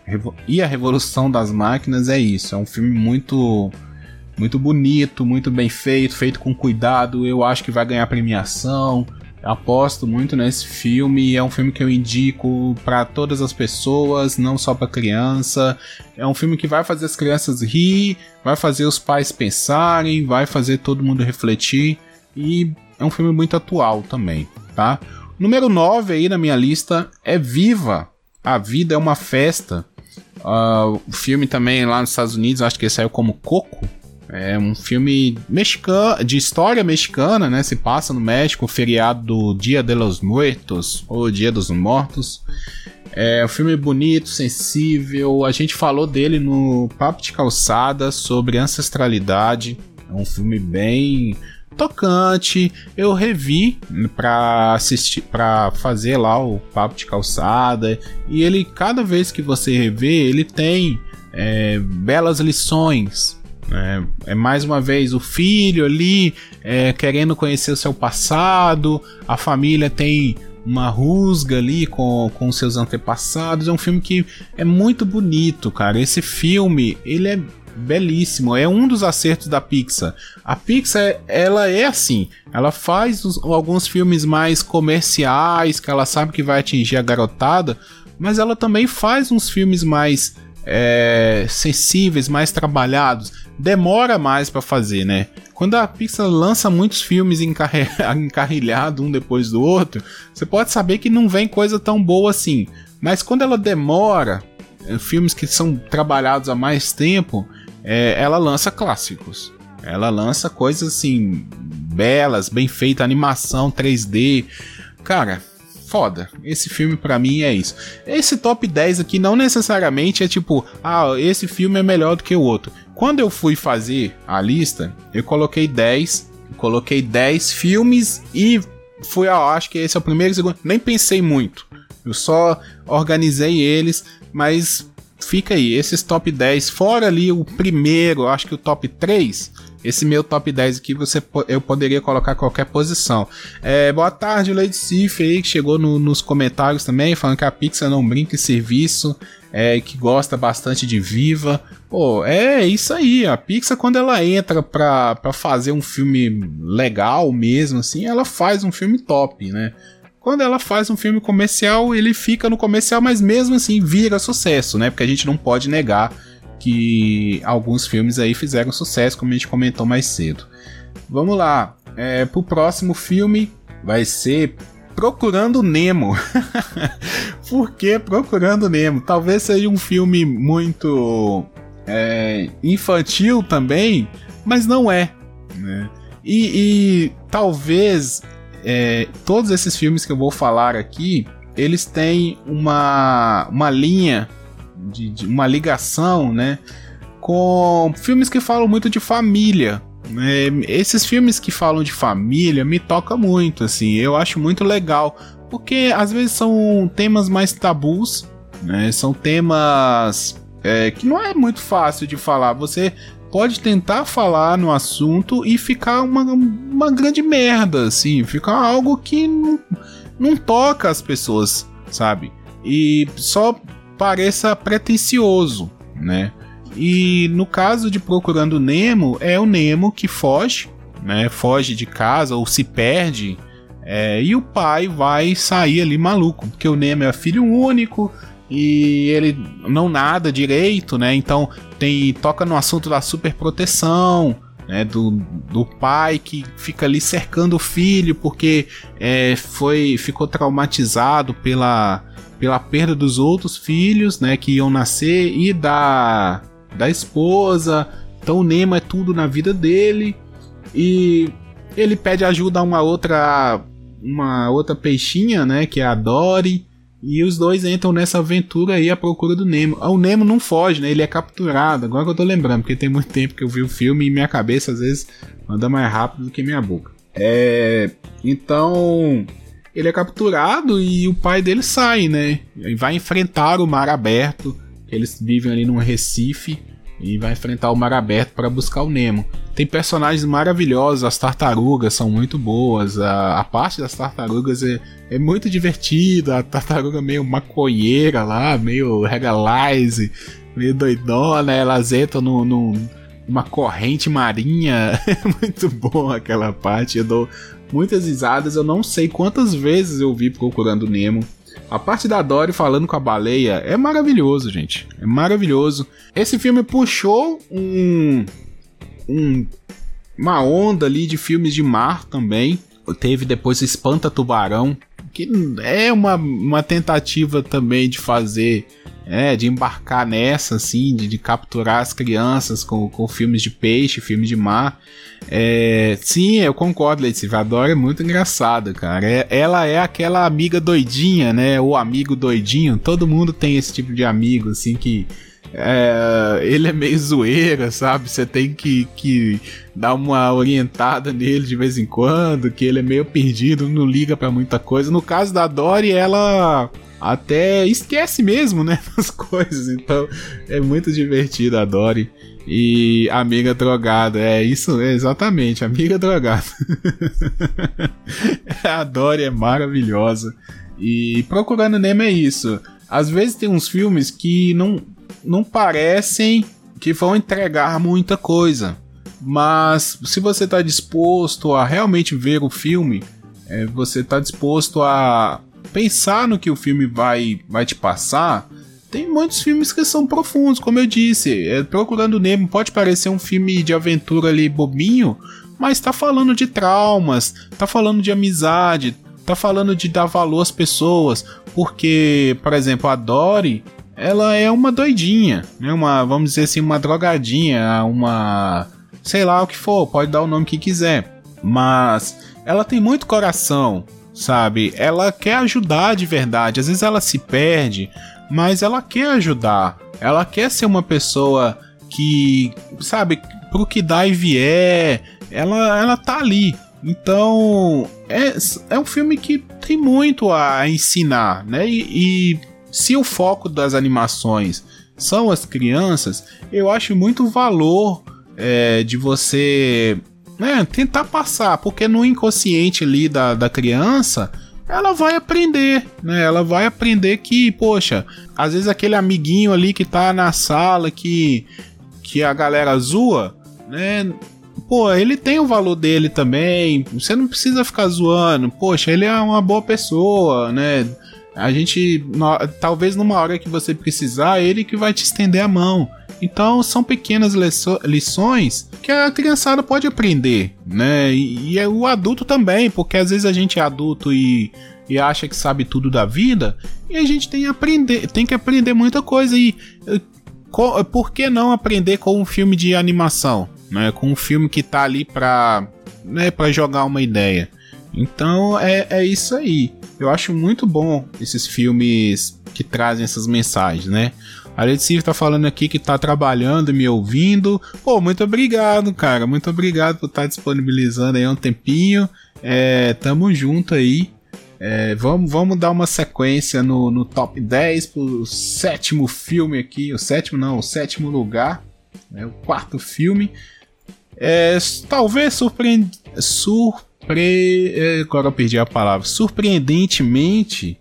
e a Revolução das Máquinas é isso. É um filme muito muito bonito, muito bem feito, feito com cuidado. Eu acho que vai ganhar premiação. aposto muito nesse filme. É um filme que eu indico para todas as pessoas, não só para criança. É um filme que vai fazer as crianças rir, vai fazer os pais pensarem, vai fazer todo mundo refletir e é um filme muito atual também, tá? Número 9 aí na minha lista é Viva. A Vida é uma Festa. Uh, o filme também lá nos Estados Unidos, acho que saiu como Coco. É um filme mexicano, de história mexicana, né? Se passa no México, feriado do Dia de los Muertos, ou Dia dos Mortos. É um filme bonito, sensível. A gente falou dele no Papo de Calçada sobre ancestralidade. É um filme bem tocante. Eu revi para assistir, para fazer lá o papo de calçada. E ele, cada vez que você revê, ele tem é, belas lições. Né? É mais uma vez o filho ali é, querendo conhecer o seu passado, a família tem uma rusga ali com, com seus antepassados. É um filme que é muito bonito, cara. Esse filme, ele é belíssimo. É um dos acertos da Pixar. A Pixar, ela é assim. Ela faz os, alguns filmes mais comerciais, que ela sabe que vai atingir a garotada, mas ela também faz uns filmes mais é, sensíveis, mais trabalhados. Demora mais para fazer, né? Quando a Pixar lança muitos filmes encarrilhados um depois do outro, você pode saber que não vem coisa tão boa assim. Mas quando ela demora, é, filmes que são trabalhados há mais tempo, é, ela lança clássicos. Ela lança coisas assim, belas, bem feita, animação 3D. Cara, foda. Esse filme para mim é isso. Esse top 10 aqui não necessariamente é tipo, ah, esse filme é melhor do que o outro. Quando eu fui fazer a lista, eu coloquei 10, coloquei 10 filmes e fui, ah, acho que esse é o primeiro e segundo. Nem pensei muito. Eu só organizei eles, mas fica aí, esses top 10, fora ali o primeiro, acho que o top 3, esse meu top 10 aqui você, eu poderia colocar qualquer posição. É, boa tarde, Lady Sif aí, que chegou no, nos comentários também, falando que a Pixar não brinca em serviço, é, que gosta bastante de Viva. Pô, é isso aí, a Pixar quando ela entra pra, pra fazer um filme legal mesmo, assim, ela faz um filme top, né? Quando ela faz um filme comercial, ele fica no comercial, mas mesmo assim vira sucesso, né? Porque a gente não pode negar que alguns filmes aí fizeram sucesso, como a gente comentou mais cedo. Vamos lá, é, pro próximo filme vai ser Procurando Nemo. Por que Procurando Nemo? Talvez seja um filme muito é, infantil também, mas não é. Né? E, e talvez é, todos esses filmes que eu vou falar aqui, eles têm uma, uma linha, de, de uma ligação, né? Com filmes que falam muito de família. É, esses filmes que falam de família me toca muito, assim, eu acho muito legal, porque às vezes são temas mais tabus, né? São temas é, que não é muito fácil de falar. Você pode tentar falar no assunto e ficar uma, uma grande merda, assim, ficar algo que não, não toca as pessoas, sabe? E só pareça pretencioso, né? E no caso de Procurando Nemo, é o Nemo que foge, né? Foge de casa ou se perde. É, e o pai vai sair ali maluco, porque o Nemo é filho único, e ele não nada direito, né? Então tem toca no assunto da superproteção, né? Do, do pai que fica ali cercando o filho porque é, foi ficou traumatizado pela, pela perda dos outros filhos, né? Que iam nascer e da da esposa. Então o Nemo é tudo na vida dele e ele pede ajuda a uma outra uma outra peixinha, né? Que é a Dory e os dois entram nessa aventura aí à procura do Nemo. Ah, o Nemo não foge, né? Ele é capturado. Agora que eu tô lembrando, porque tem muito tempo que eu vi o filme e minha cabeça às vezes anda mais rápido do que minha boca. É. Então. Ele é capturado e o pai dele sai, né? E vai enfrentar o mar aberto. Eles vivem ali num Recife e vai enfrentar o mar aberto para buscar o Nemo. Tem personagens maravilhosos, as tartarugas são muito boas, a, a parte das tartarugas é, é muito divertida, a tartaruga meio maconheira lá, meio regalize, meio doidona, elas entram no, no, numa corrente marinha, é muito bom aquela parte, eu dou muitas risadas, eu não sei quantas vezes eu vi Procurando Nemo, a parte da Dory falando com a baleia é maravilhoso, gente. É maravilhoso. Esse filme puxou um, um uma onda ali de filmes de mar também. Teve depois Espanta Tubarão, que é uma, uma tentativa também de fazer é, de embarcar nessa, assim, de, de, capturar as crianças com, com filmes de peixe, filmes de mar. É, sim, eu concordo, Letícia. A Dora é muito engraçada, cara. É, ela é aquela amiga doidinha, né? O amigo doidinho. Todo mundo tem esse tipo de amigo, assim, que. É, ele é meio zoeira, sabe? Você tem que, que dar uma orientada nele de vez em quando, que ele é meio perdido, não liga para muita coisa. No caso da Dory, ela até esquece mesmo, né, das coisas. Então é muito divertido a Dory. E amiga drogada, é isso, é exatamente, amiga drogada. a Dory é maravilhosa. E Procurando Nemo é isso. Às vezes tem uns filmes que não, não parecem que vão entregar muita coisa. Mas se você está disposto a realmente ver o filme, é, você está disposto a pensar no que o filme vai, vai te passar, tem muitos filmes que são profundos, como eu disse. É, Procurando Nemo pode parecer um filme de aventura ali bobinho, mas tá falando de traumas, tá falando de amizade, tá falando de dar valor às pessoas. Porque, por exemplo, a Dory, ela é uma doidinha, né? Uma, vamos dizer assim, uma drogadinha, uma. sei lá o que for, pode dar o nome que quiser. Mas ela tem muito coração, sabe? Ela quer ajudar de verdade. Às vezes ela se perde, mas ela quer ajudar. Ela quer ser uma pessoa que, sabe, pro que dá e vier, ela, ela tá ali. Então, é, é um filme que tem muito a ensinar, né? E, e se o foco das animações são as crianças, eu acho muito valor é, de você né, tentar passar, porque no inconsciente ali da, da criança, ela vai aprender, né? Ela vai aprender que, poxa, às vezes aquele amiguinho ali que tá na sala que que a galera zoa, né? Pô, ele tem o valor dele também. Você não precisa ficar zoando. Poxa, ele é uma boa pessoa, né? A gente, talvez numa hora que você precisar, ele que vai te estender a mão. Então são pequenas lições que a criançada pode aprender, né? E, e é o adulto também, porque às vezes a gente é adulto e, e acha que sabe tudo da vida, e a gente tem, aprender, tem que aprender muita coisa. E por que não aprender com um filme de animação? Né? Com um filme que tá ali pra, né, jogar uma ideia. Então é, é isso aí. Eu acho muito bom esses filmes que trazem essas mensagens, né? A Letícia tá falando aqui que tá trabalhando e me ouvindo. Pô, muito obrigado, cara. Muito obrigado por estar tá disponibilizando aí um tempinho. É, tamo junto aí. É, vamos, vamos dar uma sequência no, no top 10 pro sétimo filme aqui. O sétimo não, o sétimo lugar. Né, o quarto filme. É, talvez surpreend... surpre... É, agora eu perdi a palavra. Surpreendentemente,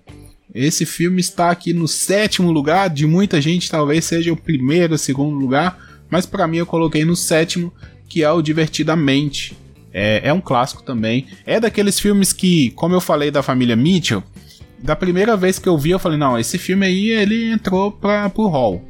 esse filme está aqui no sétimo lugar. De muita gente, talvez seja o primeiro, segundo lugar. Mas para mim, eu coloquei no sétimo, que é o Divertidamente. É, é um clássico também. É daqueles filmes que, como eu falei da família Mitchell, da primeira vez que eu vi, eu falei: não, esse filme aí ele entrou para pro hall.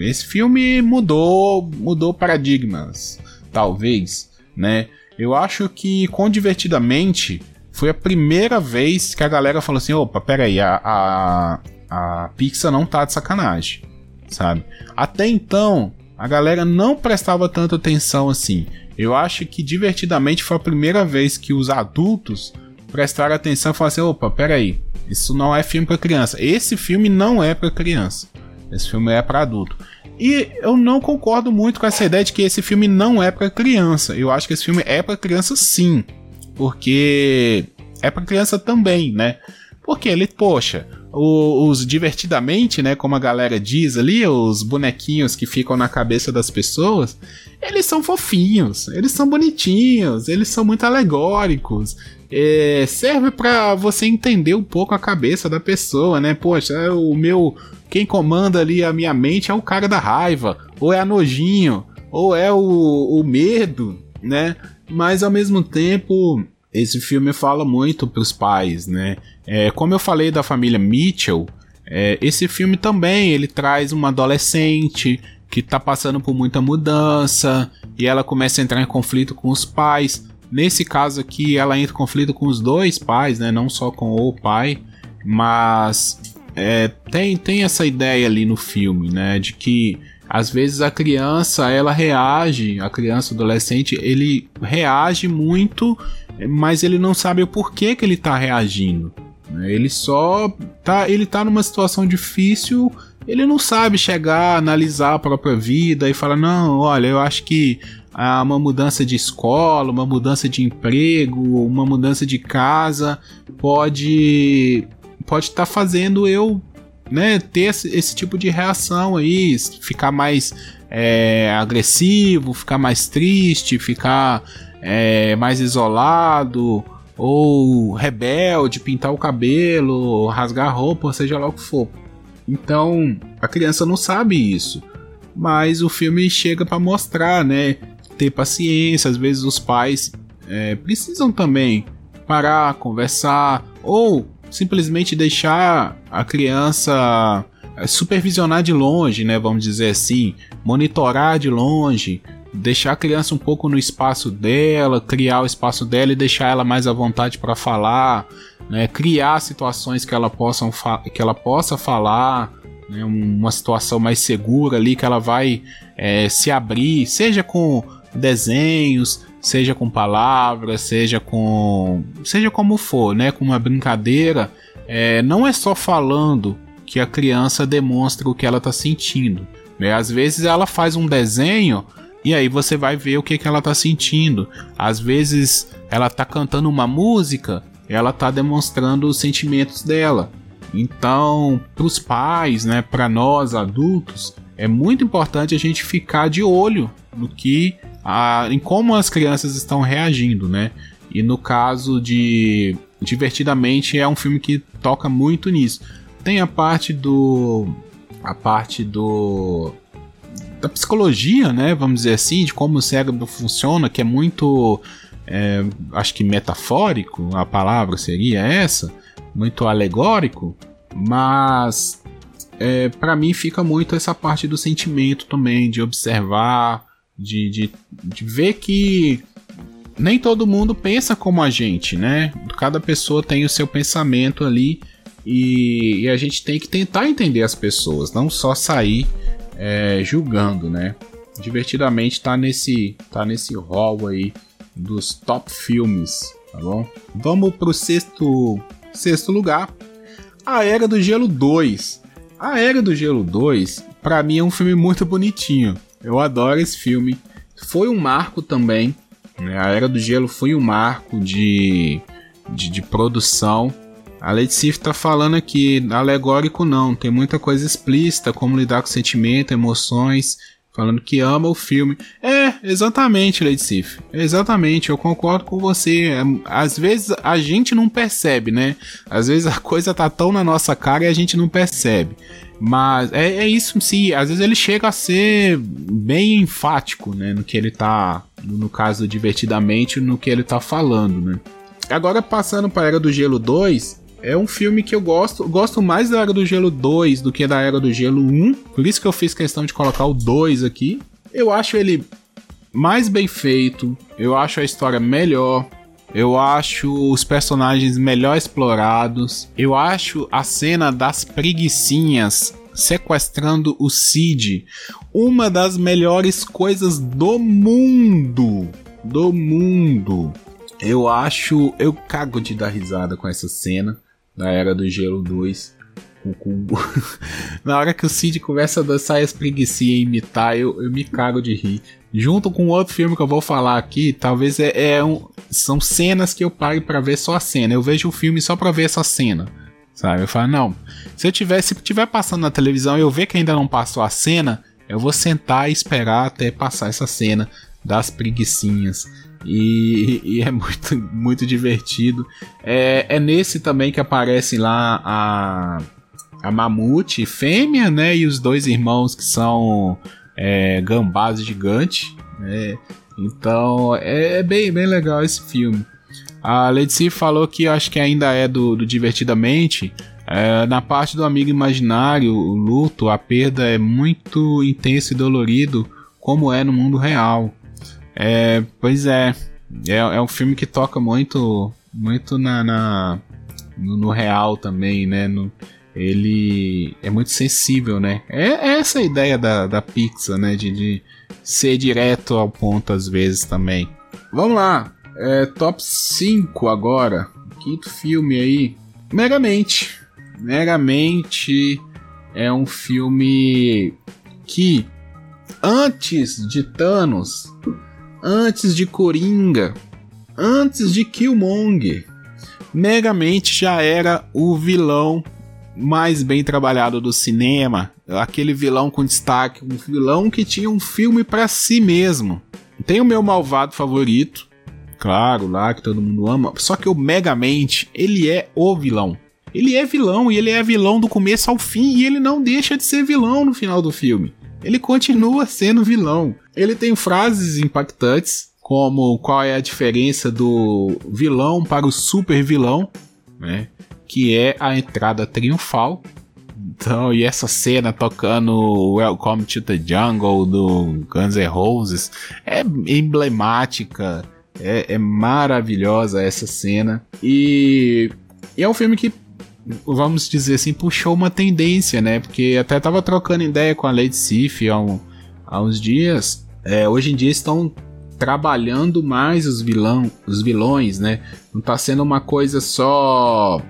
Esse filme mudou, mudou paradigmas, talvez, né? Eu acho que com Divertidamente foi a primeira vez que a galera falou assim: opa, peraí, a, a, a Pixar não tá de sacanagem, sabe? Até então, a galera não prestava tanta atenção assim. Eu acho que divertidamente foi a primeira vez que os adultos prestaram atenção e falaram assim: opa, peraí, isso não é filme para criança. Esse filme não é para criança. Esse filme é para adulto. E eu não concordo muito com essa ideia de que esse filme não é para criança. Eu acho que esse filme é para criança sim porque é para criança também, né? Porque ele, poxa, os, divertidamente, né, como a galera diz ali, os bonequinhos que ficam na cabeça das pessoas, eles são fofinhos, eles são bonitinhos, eles são muito alegóricos. É, serve para você entender um pouco a cabeça da pessoa, né? Poxa, é o meu quem comanda ali a minha mente é o cara da raiva, ou é a nojinho, ou é o, o medo, né? Mas ao mesmo tempo esse filme fala muito para os pais, né? É, como eu falei da família Mitchell, é, esse filme também ele traz uma adolescente que está passando por muita mudança e ela começa a entrar em conflito com os pais. Nesse caso aqui, ela entra em conflito com os dois pais, né? Não só com o pai, mas é, tem, tem essa ideia ali no filme, né? De que às vezes a criança, ela reage, a criança, adolescente, ele reage muito, mas ele não sabe o porquê que ele tá reagindo. Né? Ele só tá, ele tá numa situação difícil, ele não sabe chegar, analisar a própria vida e falar: "Não, olha, eu acho que há uma mudança de escola, uma mudança de emprego, uma mudança de casa pode pode estar tá fazendo eu né, ter esse, esse, tipo de reação aí, ficar mais é, agressivo, ficar mais triste, ficar é, mais isolado, ou rebelde, pintar o cabelo, rasgar a roupa, seja lá o que for. Então, a criança não sabe isso, mas o filme chega para mostrar, né, ter paciência, às vezes os pais é, precisam também parar, conversar, ou simplesmente deixar a criança eh, supervisionar de longe, né, vamos dizer assim, monitorar de longe, deixar a criança um pouco no espaço dela, criar o espaço dela e deixar ela mais à vontade para falar, né, criar situações que ela, possa que ela possa falar, né, uma situação mais segura ali que ela vai é, se abrir, seja com desenhos, seja com palavras, seja com. seja como for, né? Com uma brincadeira. É, não é só falando que a criança demonstra o que ela está sentindo. Né? Às vezes ela faz um desenho e aí você vai ver o que, que ela está sentindo. Às vezes ela está cantando uma música, ela está demonstrando os sentimentos dela. Então, para os pais, né, para nós adultos, é muito importante a gente ficar de olho no que a, em como as crianças estão reagindo, né? E no caso de Divertidamente é um filme que toca muito nisso. Tem a parte do a parte do da psicologia, né? Vamos dizer assim, de como o cérebro funciona, que é muito é, acho que metafórico, a palavra seria essa, muito alegórico, mas é, para mim fica muito essa parte do sentimento também, de observar, de, de, de ver que nem todo mundo pensa como a gente, né? Cada pessoa tem o seu pensamento ali e, e a gente tem que tentar entender as pessoas, não só sair é, julgando, né? Divertidamente tá nesse, tá nesse hall aí dos top filmes tá bom? Vamos pro sexto, sexto lugar. A Era do Gelo 2. A Era do Gelo 2, para mim é um filme muito bonitinho. Eu adoro esse filme. Foi um marco também. Né? A Era do Gelo foi um marco de, de, de produção. A Lady Sif tá falando aqui, alegórico não, tem muita coisa explícita, como lidar com sentimento, emoções, falando que ama o filme. É, exatamente, Lady Sif. Exatamente, eu concordo com você. É, às vezes a gente não percebe, né? Às vezes a coisa tá tão na nossa cara e a gente não percebe. Mas é, é isso sim, às vezes ele chega a ser bem enfático, né? No que ele tá. No caso, divertidamente, no que ele tá falando, né? Agora passando para Era do Gelo 2, é um filme que eu gosto, gosto mais da Era do Gelo 2 do que da Era do Gelo 1, por isso que eu fiz questão de colocar o 2 aqui. Eu acho ele mais bem feito, eu acho a história melhor, eu acho os personagens melhor explorados, eu acho a cena das preguiçinhas sequestrando o Cid uma das melhores coisas do mundo. Do mundo. Eu acho. Eu cago de dar risada com essa cena da Era do Gelo 2. Na hora que o Cid começa a dançar as preguiçinhas e imitar, eu, eu me cago de rir. Junto com outro filme que eu vou falar aqui, talvez é, é um, são cenas que eu pare para ver só a cena. Eu vejo o filme só pra ver essa cena. Sabe? Eu falo, não. Se eu tiver, se tiver passando na televisão e eu ver que ainda não passou a cena, eu vou sentar e esperar até passar essa cena das preguiçinhas. E, e, é muito, muito divertido. É, é nesse também que aparecem lá a, a Mamute fêmea, né? E os dois irmãos que são é, gambás gigantes. Né? Então é, é, bem, bem legal esse filme. A Lady falou que acho que ainda é do, do Divertidamente. É, na parte do amigo imaginário, o luto, a perda é muito intenso e dolorido, como é no mundo real. É, pois é, é, é um filme que toca muito, muito na, na no, no, real também, né? No, ele é muito sensível, né? É, é essa a ideia da, da Pixar, né? De, de ser direto ao ponto às vezes também. Vamos lá, é, top 5 agora. Quinto filme aí. Megamente. Megamente é um filme que antes de Thanos antes de Coringa, antes de Killmonger. Megamente já era o vilão mais bem trabalhado do cinema, aquele vilão com destaque, um vilão que tinha um filme para si mesmo. Tem o meu malvado favorito, claro, lá que todo mundo ama, só que o Megamente, ele é o vilão. Ele é vilão e ele é vilão do começo ao fim e ele não deixa de ser vilão no final do filme ele continua sendo vilão. Ele tem frases impactantes, como qual é a diferença do vilão para o super vilão, né? Que é a entrada triunfal. Então, e essa cena tocando Welcome to the Jungle do Guns N' Roses é emblemática, é, é maravilhosa essa cena. E, e é um filme que vamos dizer assim, puxou uma tendência, né? Porque até tava trocando ideia com a Lady Sif há, um, há uns dias. É, hoje em dia estão trabalhando mais os, vilão, os vilões, né? Não tá sendo uma coisa só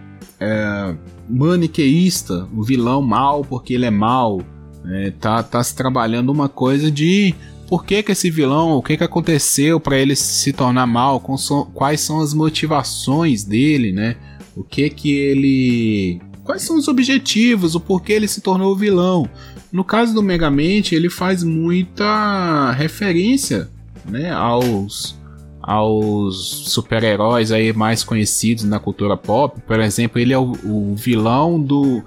é, maniqueísta, o vilão mal porque ele é mal. É, tá, tá se trabalhando uma coisa de por que, que esse vilão, o que, que aconteceu para ele se tornar mal, quais são as motivações dele, né? O que que ele. Quais são os objetivos, o porquê ele se tornou vilão. No caso do Megamente, ele faz muita referência né, aos, aos super-heróis aí mais conhecidos na cultura pop. Por exemplo, ele é o, o vilão do.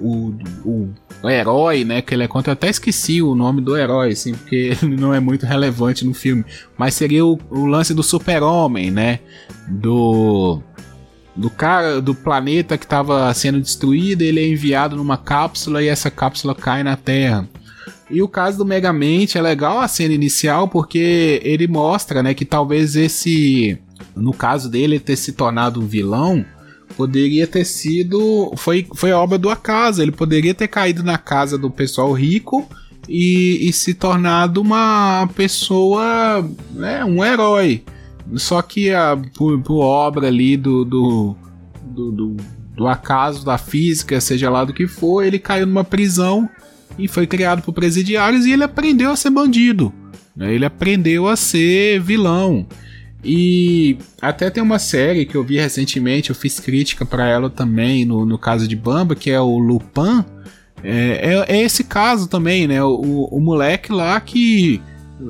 O, o, o, herói, né? Que ele é contra. Eu até esqueci o nome do herói, assim, porque ele não é muito relevante no filme. Mas seria o, o lance do super-homem, né? Do do cara do planeta que estava sendo destruído, ele é enviado numa cápsula e essa cápsula cai na Terra. E o caso do Megamente é legal a cena inicial porque ele mostra, né, que talvez esse, no caso dele ter se tornado um vilão, poderia ter sido foi foi obra do acaso. Ele poderia ter caído na casa do pessoal rico e, e se tornado uma pessoa, né, um herói. Só que a, por, por obra ali do do, do, do, do acaso da física, seja lá do que for, ele caiu numa prisão e foi criado por presidiários e ele aprendeu a ser bandido. Né? Ele aprendeu a ser vilão. E até tem uma série que eu vi recentemente, eu fiz crítica para ela também, no, no caso de Bamba, que é o Lupin. É, é, é esse caso também, né? O, o moleque lá que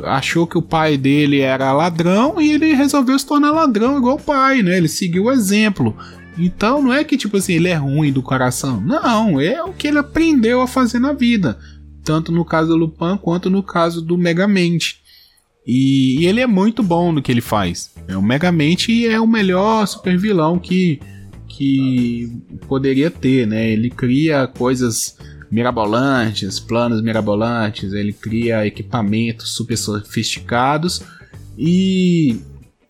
achou que o pai dele era ladrão e ele resolveu se tornar ladrão igual o pai, né? Ele seguiu o exemplo. Então não é que tipo assim, ele é ruim do coração. Não, é o que ele aprendeu a fazer na vida. Tanto no caso do Lupin quanto no caso do Megamente. E, e, ele é muito bom no que ele faz. É, o Megamente é o melhor super vilão que, que poderia ter, né? Ele cria coisas mirabolantes, planos mirabolantes, ele cria equipamentos super sofisticados e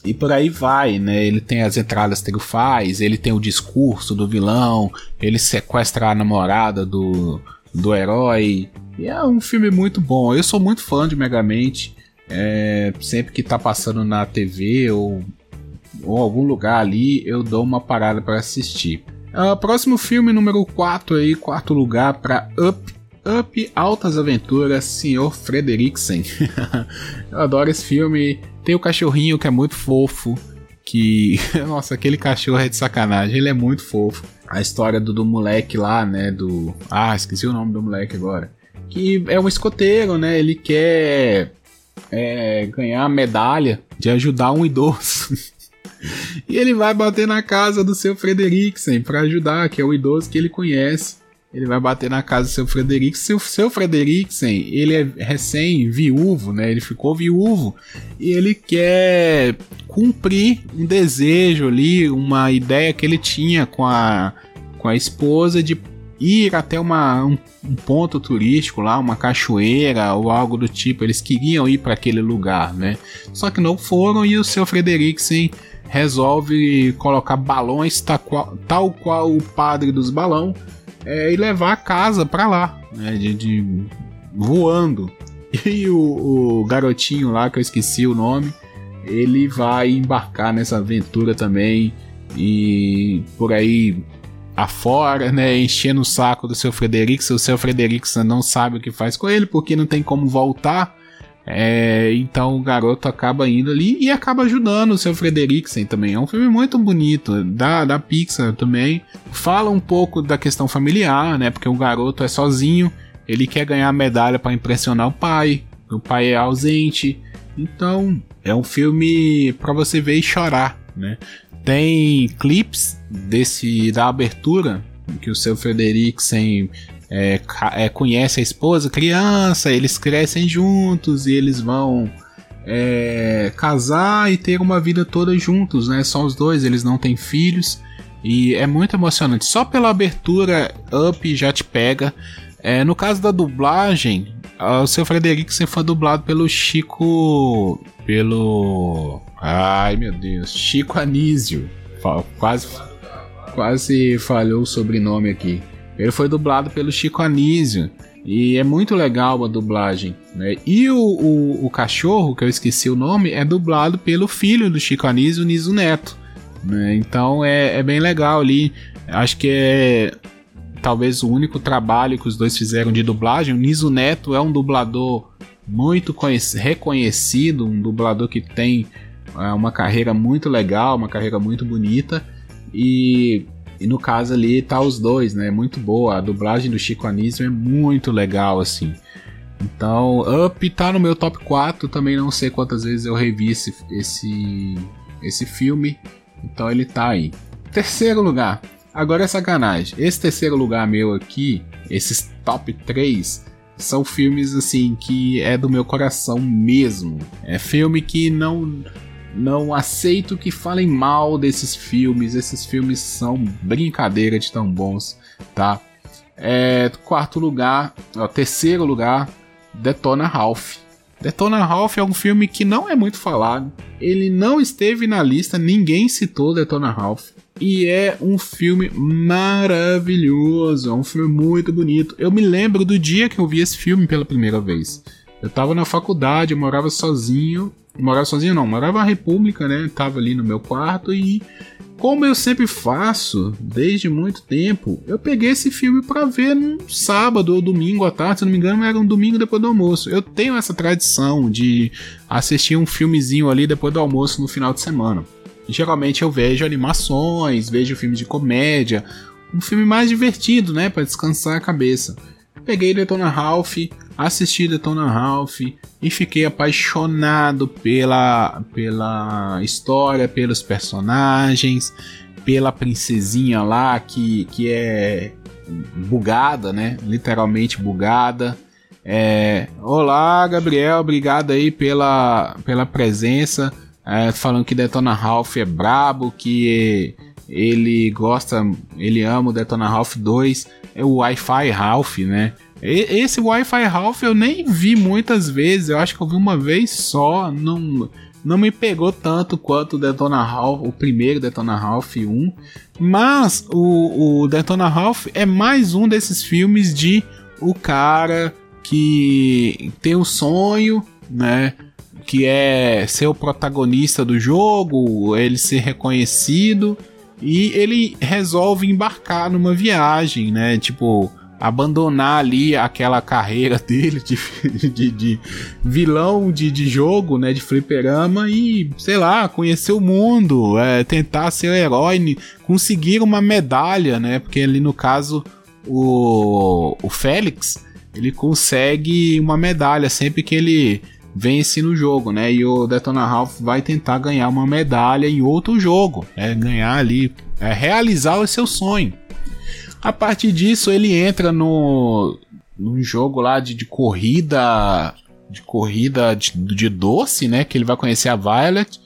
e por aí vai, né? Ele tem as entradas triunfais, ele tem o discurso do vilão, ele sequestra a namorada do, do herói. E é um filme muito bom. Eu sou muito fã de Megamente. É, sempre que tá passando na TV ou, ou algum lugar ali, eu dou uma parada para assistir. Uh, próximo filme, número 4 aí, quarto lugar para Up. Up Altas Aventuras, Sr. Frederiksen. eu adoro esse filme. Tem o cachorrinho que é muito fofo. Que. Nossa, aquele cachorro é de sacanagem. Ele é muito fofo. A história do, do moleque lá, né? Do. Ah, esqueci o nome do moleque agora. Que é um escoteiro, né? Ele quer é, ganhar a medalha de ajudar um idoso. e ele vai bater na casa do seu Frederiksen para ajudar, que é o idoso que ele conhece. Ele vai bater na casa do seu Frederiksen. Seu, seu Frederiksen, ele é recém-viúvo, né? Ele ficou viúvo e ele quer cumprir um desejo ali, uma ideia que ele tinha com a, com a esposa de ir até uma, um, um, ponto turístico lá, uma cachoeira ou algo do tipo. Eles queriam ir para aquele lugar, né? Só que não foram e o seu Frederiksen resolve colocar balões tal qual, tal qual o padre dos balão é, e levar a casa para lá, né? De, de, voando. E o, o garotinho lá que eu esqueci o nome, ele vai embarcar nessa aventura também e por aí afora, né, enchendo o saco do seu Frederiksen. O seu Frederiksen não sabe o que faz com ele porque não tem como voltar. É, então o garoto acaba indo ali e acaba ajudando o seu Frederiksen também. É um filme muito bonito, da, da Pixar também. Fala um pouco da questão familiar, né? Porque o garoto é sozinho, ele quer ganhar a medalha para impressionar o pai. O pai é ausente. Então é um filme para você ver e chorar, né? Tem clips desse da abertura que o seu Frederiksen é, é, conhece a esposa, criança, eles crescem juntos e eles vão é, casar e ter uma vida toda juntos, né? Só os dois, eles não têm filhos e é muito emocionante. Só pela abertura, Up já te pega. É, no caso da dublagem, o seu Frederiksen foi dublado pelo Chico. pelo. Ai meu Deus, Chico Anísio. Quase, quase falhou o sobrenome aqui. Ele foi dublado pelo Chico Anísio. E é muito legal a dublagem. Né? E o, o, o, cachorro, que eu esqueci o nome, é dublado pelo filho do Chico Anísio, Niso Neto. Né? Então é, é bem legal ali. Acho que é talvez o único trabalho que os dois fizeram de dublagem. O Niso Neto é um dublador muito reconhecido, um dublador que tem é, uma carreira muito legal, uma carreira muito bonita. E, e no caso ali tá os dois, né? Muito boa. A dublagem do Chico Anísio é muito legal, assim. Então, Up tá no meu top 4. Também não sei quantas vezes eu revi esse, esse, esse filme. Então ele tá aí. Terceiro lugar, Agora é sacanagem. Esse terceiro lugar meu aqui, esses top 3, são filmes assim que é do meu coração mesmo. É filme que não não aceito que falem mal desses filmes. Esses filmes são brincadeira de tão bons, tá? É, quarto lugar, ó, terceiro lugar, Detona Ralph. Detona Ralph é um filme que não é muito falado. Ele não esteve na lista, ninguém citou Detona Ralph. E é um filme maravilhoso, é um filme muito bonito. Eu me lembro do dia que eu vi esse filme pela primeira vez. Eu tava na faculdade, eu morava sozinho. Morava sozinho não, morava na República, né? Tava ali no meu quarto e como eu sempre faço desde muito tempo, eu peguei esse filme para ver num sábado ou domingo à tarde, se não me engano, era um domingo depois do almoço. Eu tenho essa tradição de assistir um filmezinho ali depois do almoço no final de semana. geralmente eu vejo animações, vejo filmes de comédia, um filme mais divertido, né, para descansar a cabeça. Peguei Detona Ralph, assisti Detona Ralph e fiquei apaixonado pela, pela história, pelos personagens, pela princesinha lá que, que é bugada, né? Literalmente bugada. É, Olá, Gabriel, obrigado aí pela, pela presença. É, falando que Detona Ralph é brabo, que ele gosta, ele ama o Detona Ralph 2, é o Wi-Fi Ralph, né? E, esse Wi-Fi Ralph eu nem vi muitas vezes, eu acho que eu vi uma vez só, não, não me pegou tanto quanto o Detona Ralph, o primeiro Detona Ralph 1, mas o, o Detona Ralph é mais um desses filmes de o cara que tem um sonho, né? Que é ser o protagonista do jogo, ele ser reconhecido e ele resolve embarcar numa viagem, né? Tipo, abandonar ali aquela carreira dele de, de, de vilão de, de, jogo, né? De fliperama e, sei lá, conhecer o mundo, é, tentar ser herói, conseguir uma medalha, né? Porque ali no caso o, o Félix ele consegue uma medalha sempre que ele vence no jogo, né? E o Detona Ralph vai tentar ganhar uma medalha em outro jogo, né? Ganhar ali, é, realizar o seu sonho. A partir disso, ele entra no num jogo lá de, de corrida de corrida de, de, doce, né? Que ele vai conhecer a Violet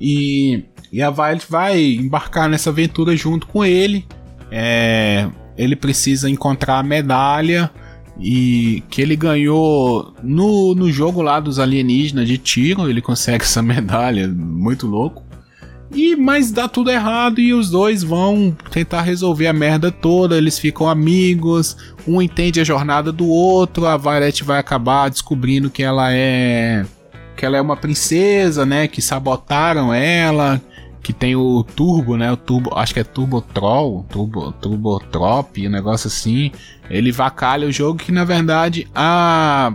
e, e a Violet vai embarcar nessa aventura junto com ele. É, ele precisa encontrar a medalha e que ele ganhou no, no jogo lá dos alienígenas de tiro, ele consegue essa medalha, muito louco. E mas dá tudo errado e os dois vão tentar resolver a merda toda, eles ficam amigos, um entende a jornada do outro, a Violet vai acabar descobrindo que ela é que ela é uma princesa, né, que sabotaram ela, que tem o Turbo, né? O Turbo, acho que é Turbo Troll, Turbo, Turbo Trop, um negócio assim. Ele vacalha o jogo que na verdade a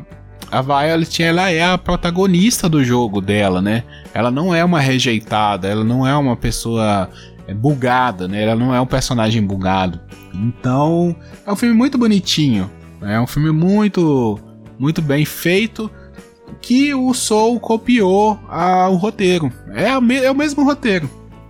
a Violet ela é a protagonista do jogo dela, né? Ela não é uma rejeitada, ela não é uma pessoa é, bugada, né? Ela não é um personagem bugado. Então, é um filme muito bonitinho, né? é um filme muito muito bem feito que o Soul copiou a, o roteiro. É, a, é o mesmo roteiro.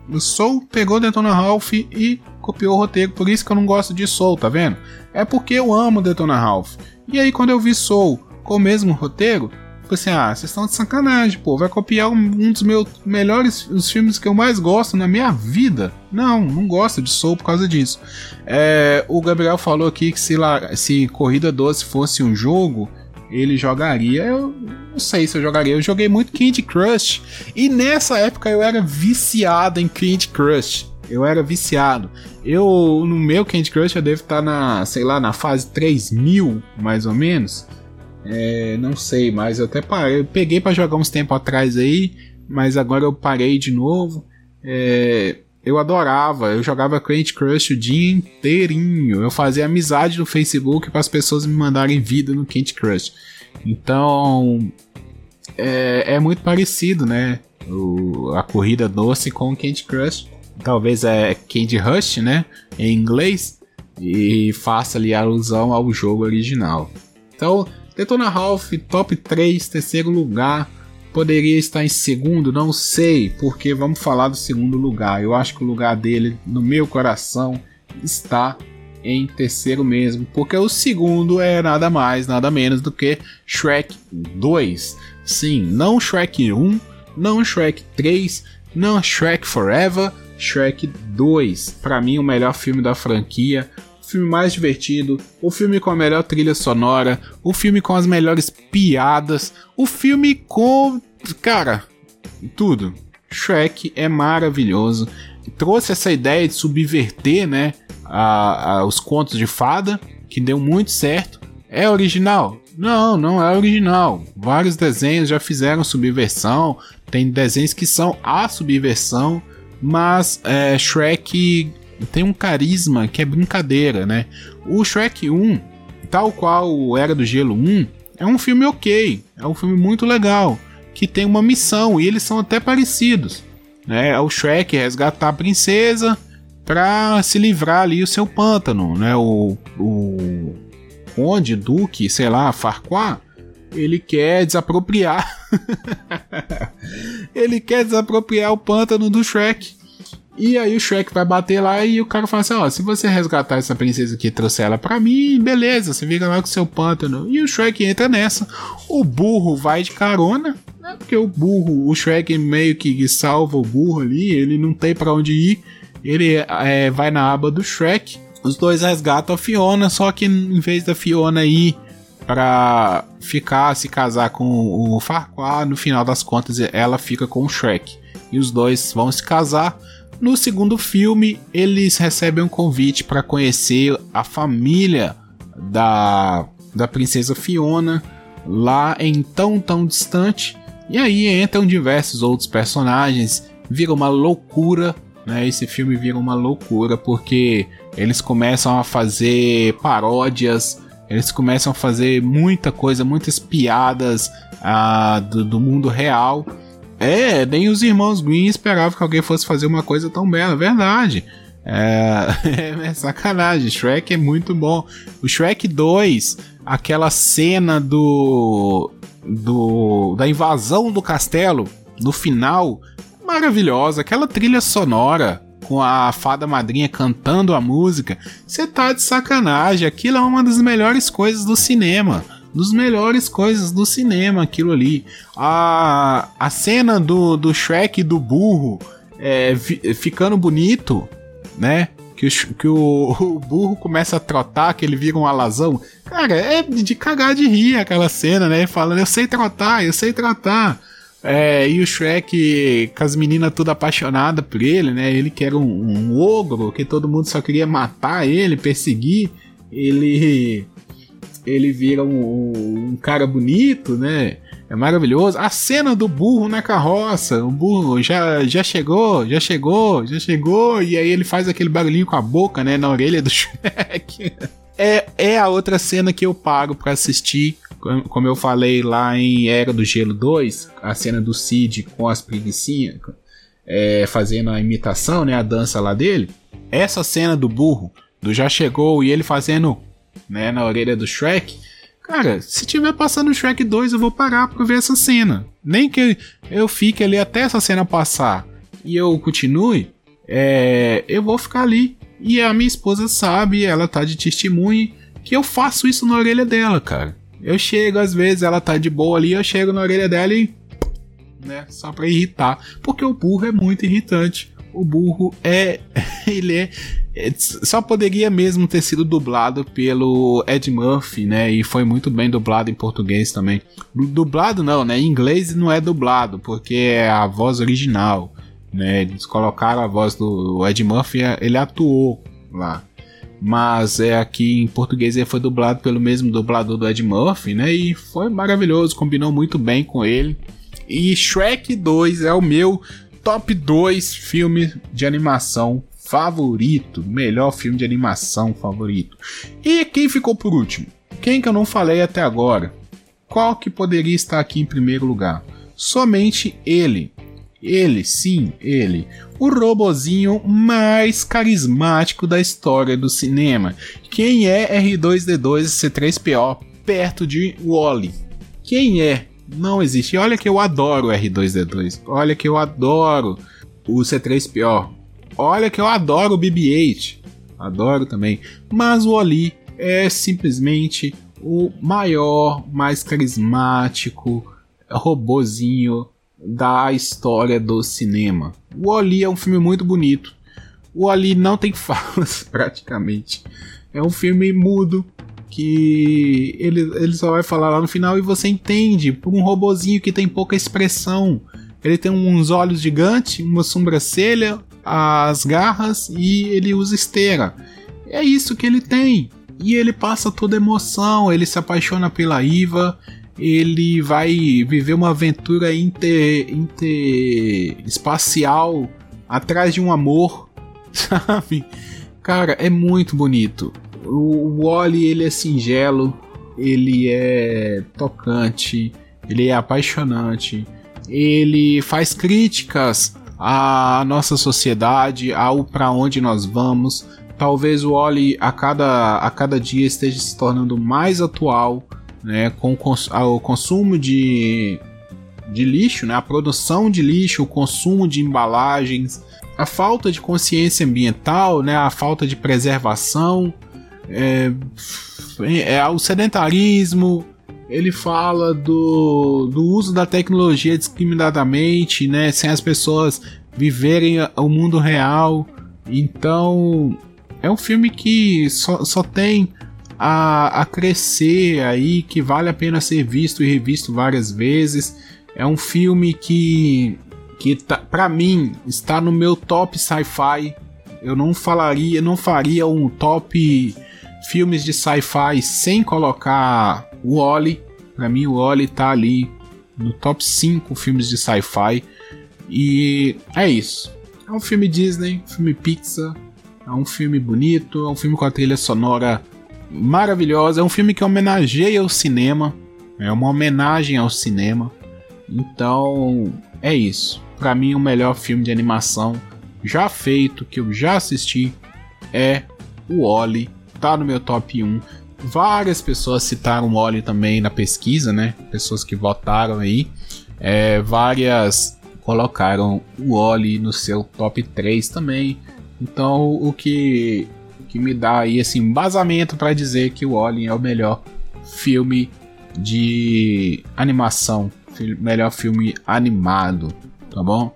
O Soul pegou Detona Ralph e copiou o roteiro, por isso que eu não gosto de Soul, tá vendo? É porque eu amo Detona Ralph. E aí quando eu vi Soul com o mesmo roteiro, falei assim, ah, vocês estão de sacanagem, pô, vai copiar um, um, dos meus melhores, os filmes que eu mais gosto na minha vida. Não, não gosto de Soul por causa disso. É, o Gabriel falou aqui que se, lá, se Corrida Doce fosse um jogo, ele jogaria. Eu não sei se eu jogaria. Eu joguei muito Candy Crush. E nessa época eu era viciado em Candy Crush. Eu era viciado. Eu, no meu Candy Crush, eu devo estar na, sei lá, na fase 3000, mais ou menos. É, não sei, mas eu até parei. Eu peguei para jogar uns tempo atrás aí, mas agora eu parei de novo. É, eu adorava, eu jogava Candy Crush o dia inteirinho. Eu fazia amizade no Facebook para as pessoas me mandarem vida no Candy Crush. Então é, é muito parecido, né? O, a corrida doce com o Candy Crush. Talvez é Candy Rush, né? Em inglês. E faça ali alusão ao jogo original. Então, Detona Ralph, top 3, terceiro lugar Poderia estar em segundo, não sei, porque vamos falar do segundo lugar. Eu acho que o lugar dele, no meu coração, está em terceiro mesmo, porque o segundo é nada mais, nada menos do que Shrek 2. Sim, não Shrek 1, não Shrek 3, não Shrek Forever, Shrek 2. Para mim, o melhor filme da franquia, filme mais divertido, o filme com a melhor trilha sonora, o filme com as melhores piadas, o filme com. Cara, tudo. Shrek é maravilhoso. Trouxe essa ideia de subverter, né? A, a, os contos de fada, que deu muito certo. É original? Não, não é original. Vários desenhos já fizeram subversão. Tem desenhos que são a subversão, mas é, Shrek tem um carisma que é brincadeira, né? O Shrek 1, tal qual o Era do Gelo 1, é um filme ok, é um filme muito legal, que tem uma missão e eles são até parecidos. Né? É o Shrek resgatar a princesa para se livrar ali o seu pântano, né? O, o Conde, Duque, sei lá, Farquaad, ele quer desapropriar. ele quer desapropriar o pântano do Shrek. E aí o Shrek vai bater lá e o cara fala assim: ó, se você resgatar essa princesa aqui e trouxer ela pra mim, beleza, você fica lá com seu pântano. E o Shrek entra nessa. O burro vai de carona, né? Porque o burro, o Shrek meio que salva o burro ali, ele não tem para onde ir. Ele é, vai na aba do Shrek. Os dois resgatam a Fiona, só que em vez da Fiona ir para ficar, se casar com o Farquaad, no final das contas ela fica com o Shrek. E os dois vão se casar. No segundo filme, eles recebem um convite para conhecer a família da, da princesa Fiona lá em tão tão distante. E aí entram diversos outros personagens, vira uma loucura, né? Esse filme vira uma loucura porque eles começam a fazer paródias, eles começam a fazer muita coisa, muitas piadas ah, do, do mundo real é, nem os irmãos Green esperavam que alguém fosse fazer uma coisa tão bela, verdade. É, é, sacanagem, Shrek é muito bom. O Shrek 2, aquela cena do, do da invasão do castelo, no final, maravilhosa. Aquela trilha sonora com a fada madrinha cantando a música, você tá de sacanagem. Aquilo é uma das melhores coisas do cinema dos melhores coisas do cinema, aquilo ali. A, a cena do, do Shrek do burro é, ficando bonito, né? Que, o, que o, o, burro começa a trotar, que ele vira um alazão. Cara, é de cagar de rir aquela cena, né? Falando, eu sei trotar, eu sei trotar. É, e o Shrek com as meninas tudo apaixonadas por ele, né? Ele que era um, um ogro, que todo mundo só queria matar ele, perseguir. Ele ele vira um, um, cara bonito, né? É maravilhoso. A cena do burro na carroça. O burro já, já chegou, já chegou, já chegou. E aí ele faz aquele barulhinho com a boca, né? Na orelha do Shrek. É, é a outra cena que eu paro para assistir. Como eu falei lá em Era do Gelo 2, a cena do Cid com as preguiçinhas, é, fazendo a imitação, né? A dança lá dele. Essa cena do burro, do já chegou e ele fazendo né, na orelha do Shrek. Cara, se tiver passando o Shrek 2, eu vou parar pra ver essa cena. Nem que eu fique ali até essa cena passar e eu continue, é, eu vou ficar ali. E a minha esposa sabe, ela tá de testemunho, que eu faço isso na orelha dela, cara. Eu chego, às vezes, ela tá de boa ali, eu chego na orelha dela e. Né, só pra irritar. Porque o burro é muito irritante o burro é. Ele é, é, Só poderia mesmo ter sido dublado pelo Ed Murphy, né? E foi muito bem dublado em português também. Dublado não, né? Em inglês não é dublado, porque é a voz original, né? Eles colocaram a voz do Ed Murphy, ele atuou lá. Mas é aqui em português ele foi dublado pelo mesmo dublador do Ed Murphy, né? E foi maravilhoso, combinou muito bem com ele. E Shrek 2 é o meu top 2 filmes de animação favorito, melhor filme de animação favorito. E quem ficou por último? Quem que eu não falei até agora? Qual que poderia estar aqui em primeiro lugar? Somente ele. Ele, sim, ele. O robozinho mais carismático da história do cinema. Quem é R2D2 C3PO perto de Wally? Quem é? Não existe. E olha que eu adoro o R2D2. Olha que eu adoro o C3PO. Olha que eu adoro o BB-8. Adoro também. Mas o Oli é simplesmente o maior, mais carismático robozinho da história do cinema. O Oli é um filme muito bonito. O Ali não tem falas, praticamente. É um filme mudo, que ele, ele só vai falar lá no final e você entende por um robozinho que tem pouca expressão. Ele tem uns olhos gigantes, uma sobrancelha, as garras e ele usa esteira. É isso que ele tem. e ele passa toda emoção, ele se apaixona pela Iva, ele vai viver uma aventura inter, inter espacial atrás de um amor, sabe? Cara, é muito bonito. O Wally ele é singelo, ele é tocante, ele é apaixonante, ele faz críticas à nossa sociedade, ao para onde nós vamos. Talvez o Wally a cada, a cada dia esteja se tornando mais atual, né, com o consumo de, de lixo, né, a produção de lixo, o consumo de embalagens, a falta de consciência ambiental, né, a falta de preservação, é, é, o sedentarismo, ele fala do, do uso da tecnologia discriminadamente, né, sem as pessoas viverem o mundo real. Então, é um filme que só, só tem a, a crescer aí, que vale a pena ser visto e revisto várias vezes. É um filme que, que tá, para mim, está no meu top sci-fi. Eu não falaria, não faria um top filmes de sci-fi sem colocar o Wally. Para mim, o Wally tá ali no top 5 filmes de sci-fi. E é isso. É um filme Disney, filme Pixar. É um filme bonito, é um filme com a trilha sonora maravilhosa. É um filme que homenageia o cinema. É uma homenagem ao cinema. Então, é isso. Para mim, o melhor filme de animação já feito, que eu já assisti, é o Oli tá no meu top 1. Várias pessoas citaram o Oli também na pesquisa, né? Pessoas que votaram aí. É, várias colocaram o Oli no seu top 3 também. Então, o que, que me dá aí esse embasamento para dizer que o Oli é o melhor filme de animação, melhor filme animado, tá bom?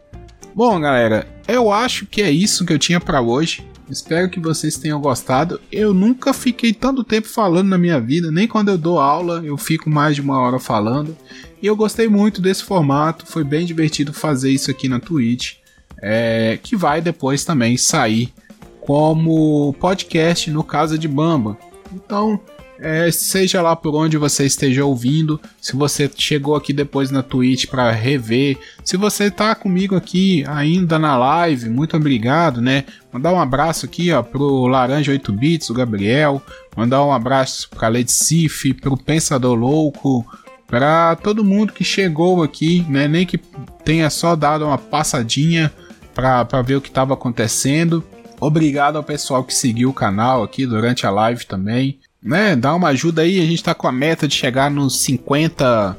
Bom, galera, eu acho que é isso que eu tinha para hoje. Espero que vocês tenham gostado. Eu nunca fiquei tanto tempo falando na minha vida, nem quando eu dou aula eu fico mais de uma hora falando. E eu gostei muito desse formato, foi bem divertido fazer isso aqui na Twitch, é, que vai depois também sair como podcast no Casa de Bamba. Então, é, seja lá por onde você esteja ouvindo, se você chegou aqui depois na Twitch para rever, se você tá comigo aqui ainda na live, muito obrigado, né? Mandar um abraço aqui, ó, pro Laranja 8 Bits, o Gabriel, mandar um abraço pra Led Sif, pro Pensador Louco, para todo mundo que chegou aqui, né? Nem que tenha só dado uma passadinha para ver o que estava acontecendo. Obrigado ao pessoal que seguiu o canal aqui durante a live também né, dá uma ajuda aí. A gente tá com a meta de chegar nos 50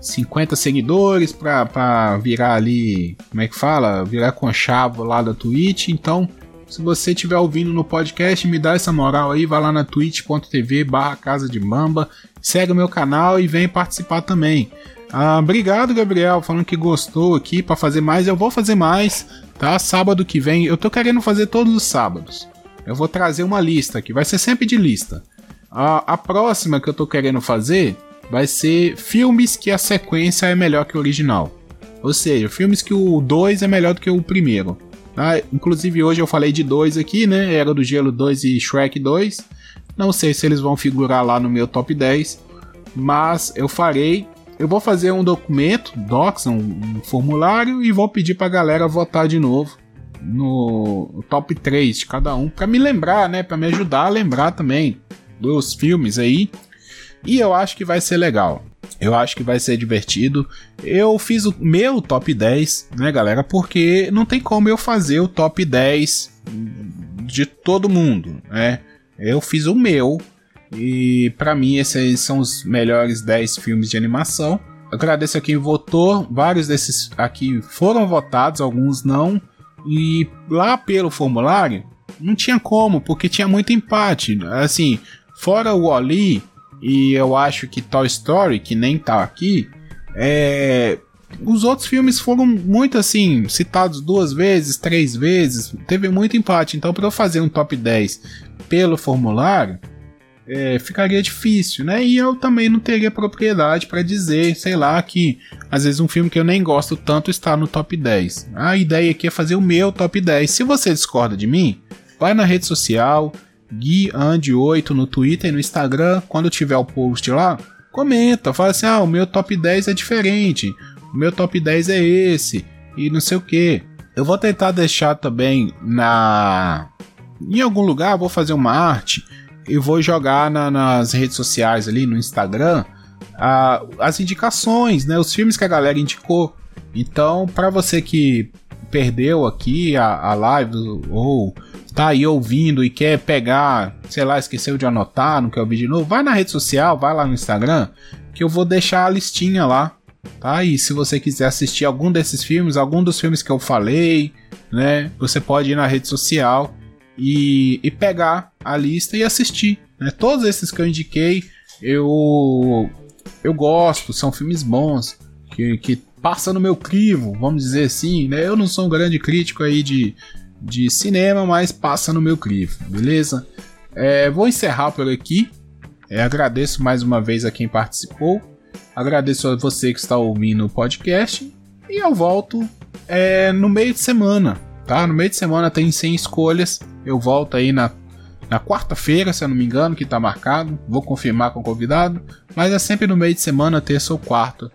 50 seguidores pra, virar ali, como é que fala? Virar conchavo lá da Twitch. Então, se você estiver ouvindo no podcast, me dá essa moral aí, vai lá na twitch.tv barra Casa de Mamba, segue o meu canal e vem participar também. Ah, obrigado, Gabriel, falando que gostou aqui para fazer mais. Eu vou fazer mais, tá? Sábado que vem, eu tô querendo fazer todos os sábados. Eu vou trazer uma lista aqui, vai ser sempre de lista. A, a próxima que eu tô querendo fazer vai ser filmes que a sequência é melhor que o original. Ou seja, filmes que o 2 é melhor do que o primeiro. Ah, inclusive hoje eu falei de dois aqui, né? Era do Gelo 2 e Shrek 2. Não sei se eles vão figurar lá no meu top 10, mas eu farei. Eu vou fazer um documento, docs, um, um formulário e vou pedir pra galera votar de novo no top 3 de cada um, para me lembrar, né, para me ajudar a lembrar também dos filmes aí. E eu acho que vai ser legal. Eu acho que vai ser divertido. Eu fiz o meu top 10, né, galera? Porque não tem como eu fazer o top 10 de todo mundo, né? Eu fiz o meu. E para mim esses são os melhores 10 filmes de animação. agradeço a quem votou. Vários desses aqui foram votados, alguns não. E lá pelo formulário não tinha como, porque tinha muito empate. Assim, Fora o Oli, e eu acho que Toy Story, que nem tá aqui, é, os outros filmes foram muito assim, citados duas vezes, três vezes, teve muito empate. Então, para eu fazer um top 10 pelo formulário, é, ficaria difícil, né? E eu também não teria propriedade para dizer, sei lá, que às vezes um filme que eu nem gosto tanto está no top 10. A ideia aqui é fazer o meu top 10. Se você discorda de mim, vai na rede social, GuiAnd8 no Twitter e no Instagram. Quando tiver o post lá, comenta, fala assim: ah, o meu top 10 é diferente, o meu top 10 é esse, e não sei o que. Eu vou tentar deixar também na. Em algum lugar, vou fazer uma arte e vou jogar na, nas redes sociais ali, no Instagram, a, as indicações, né? Os filmes que a galera indicou. Então, para você que perdeu aqui a, a live ou tá aí ouvindo e quer pegar, sei lá, esqueceu de anotar, não quer ouvir de novo, vai na rede social, vai lá no Instagram, que eu vou deixar a listinha lá, tá? E se você quiser assistir algum desses filmes, algum dos filmes que eu falei, né? Você pode ir na rede social e, e pegar a lista e assistir, né? Todos esses que eu indiquei, eu eu gosto, são filmes bons que, que passa no meu crivo, vamos dizer assim, né? Eu não sou um grande crítico aí de de cinema, mas passa no meu crivo, beleza? É, vou encerrar por aqui. É, agradeço mais uma vez a quem participou. Agradeço a você que está ouvindo o podcast. E eu volto é, no meio de semana, tá? No meio de semana tem 100 escolhas. Eu volto aí na, na quarta-feira, se eu não me engano, que está marcado. Vou confirmar com o convidado. Mas é sempre no meio de semana, terça ou quarta.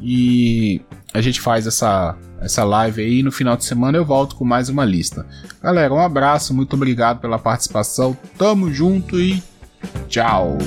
E a gente faz essa, essa live aí. No final de semana eu volto com mais uma lista. Galera, um abraço, muito obrigado pela participação. Tamo junto e tchau.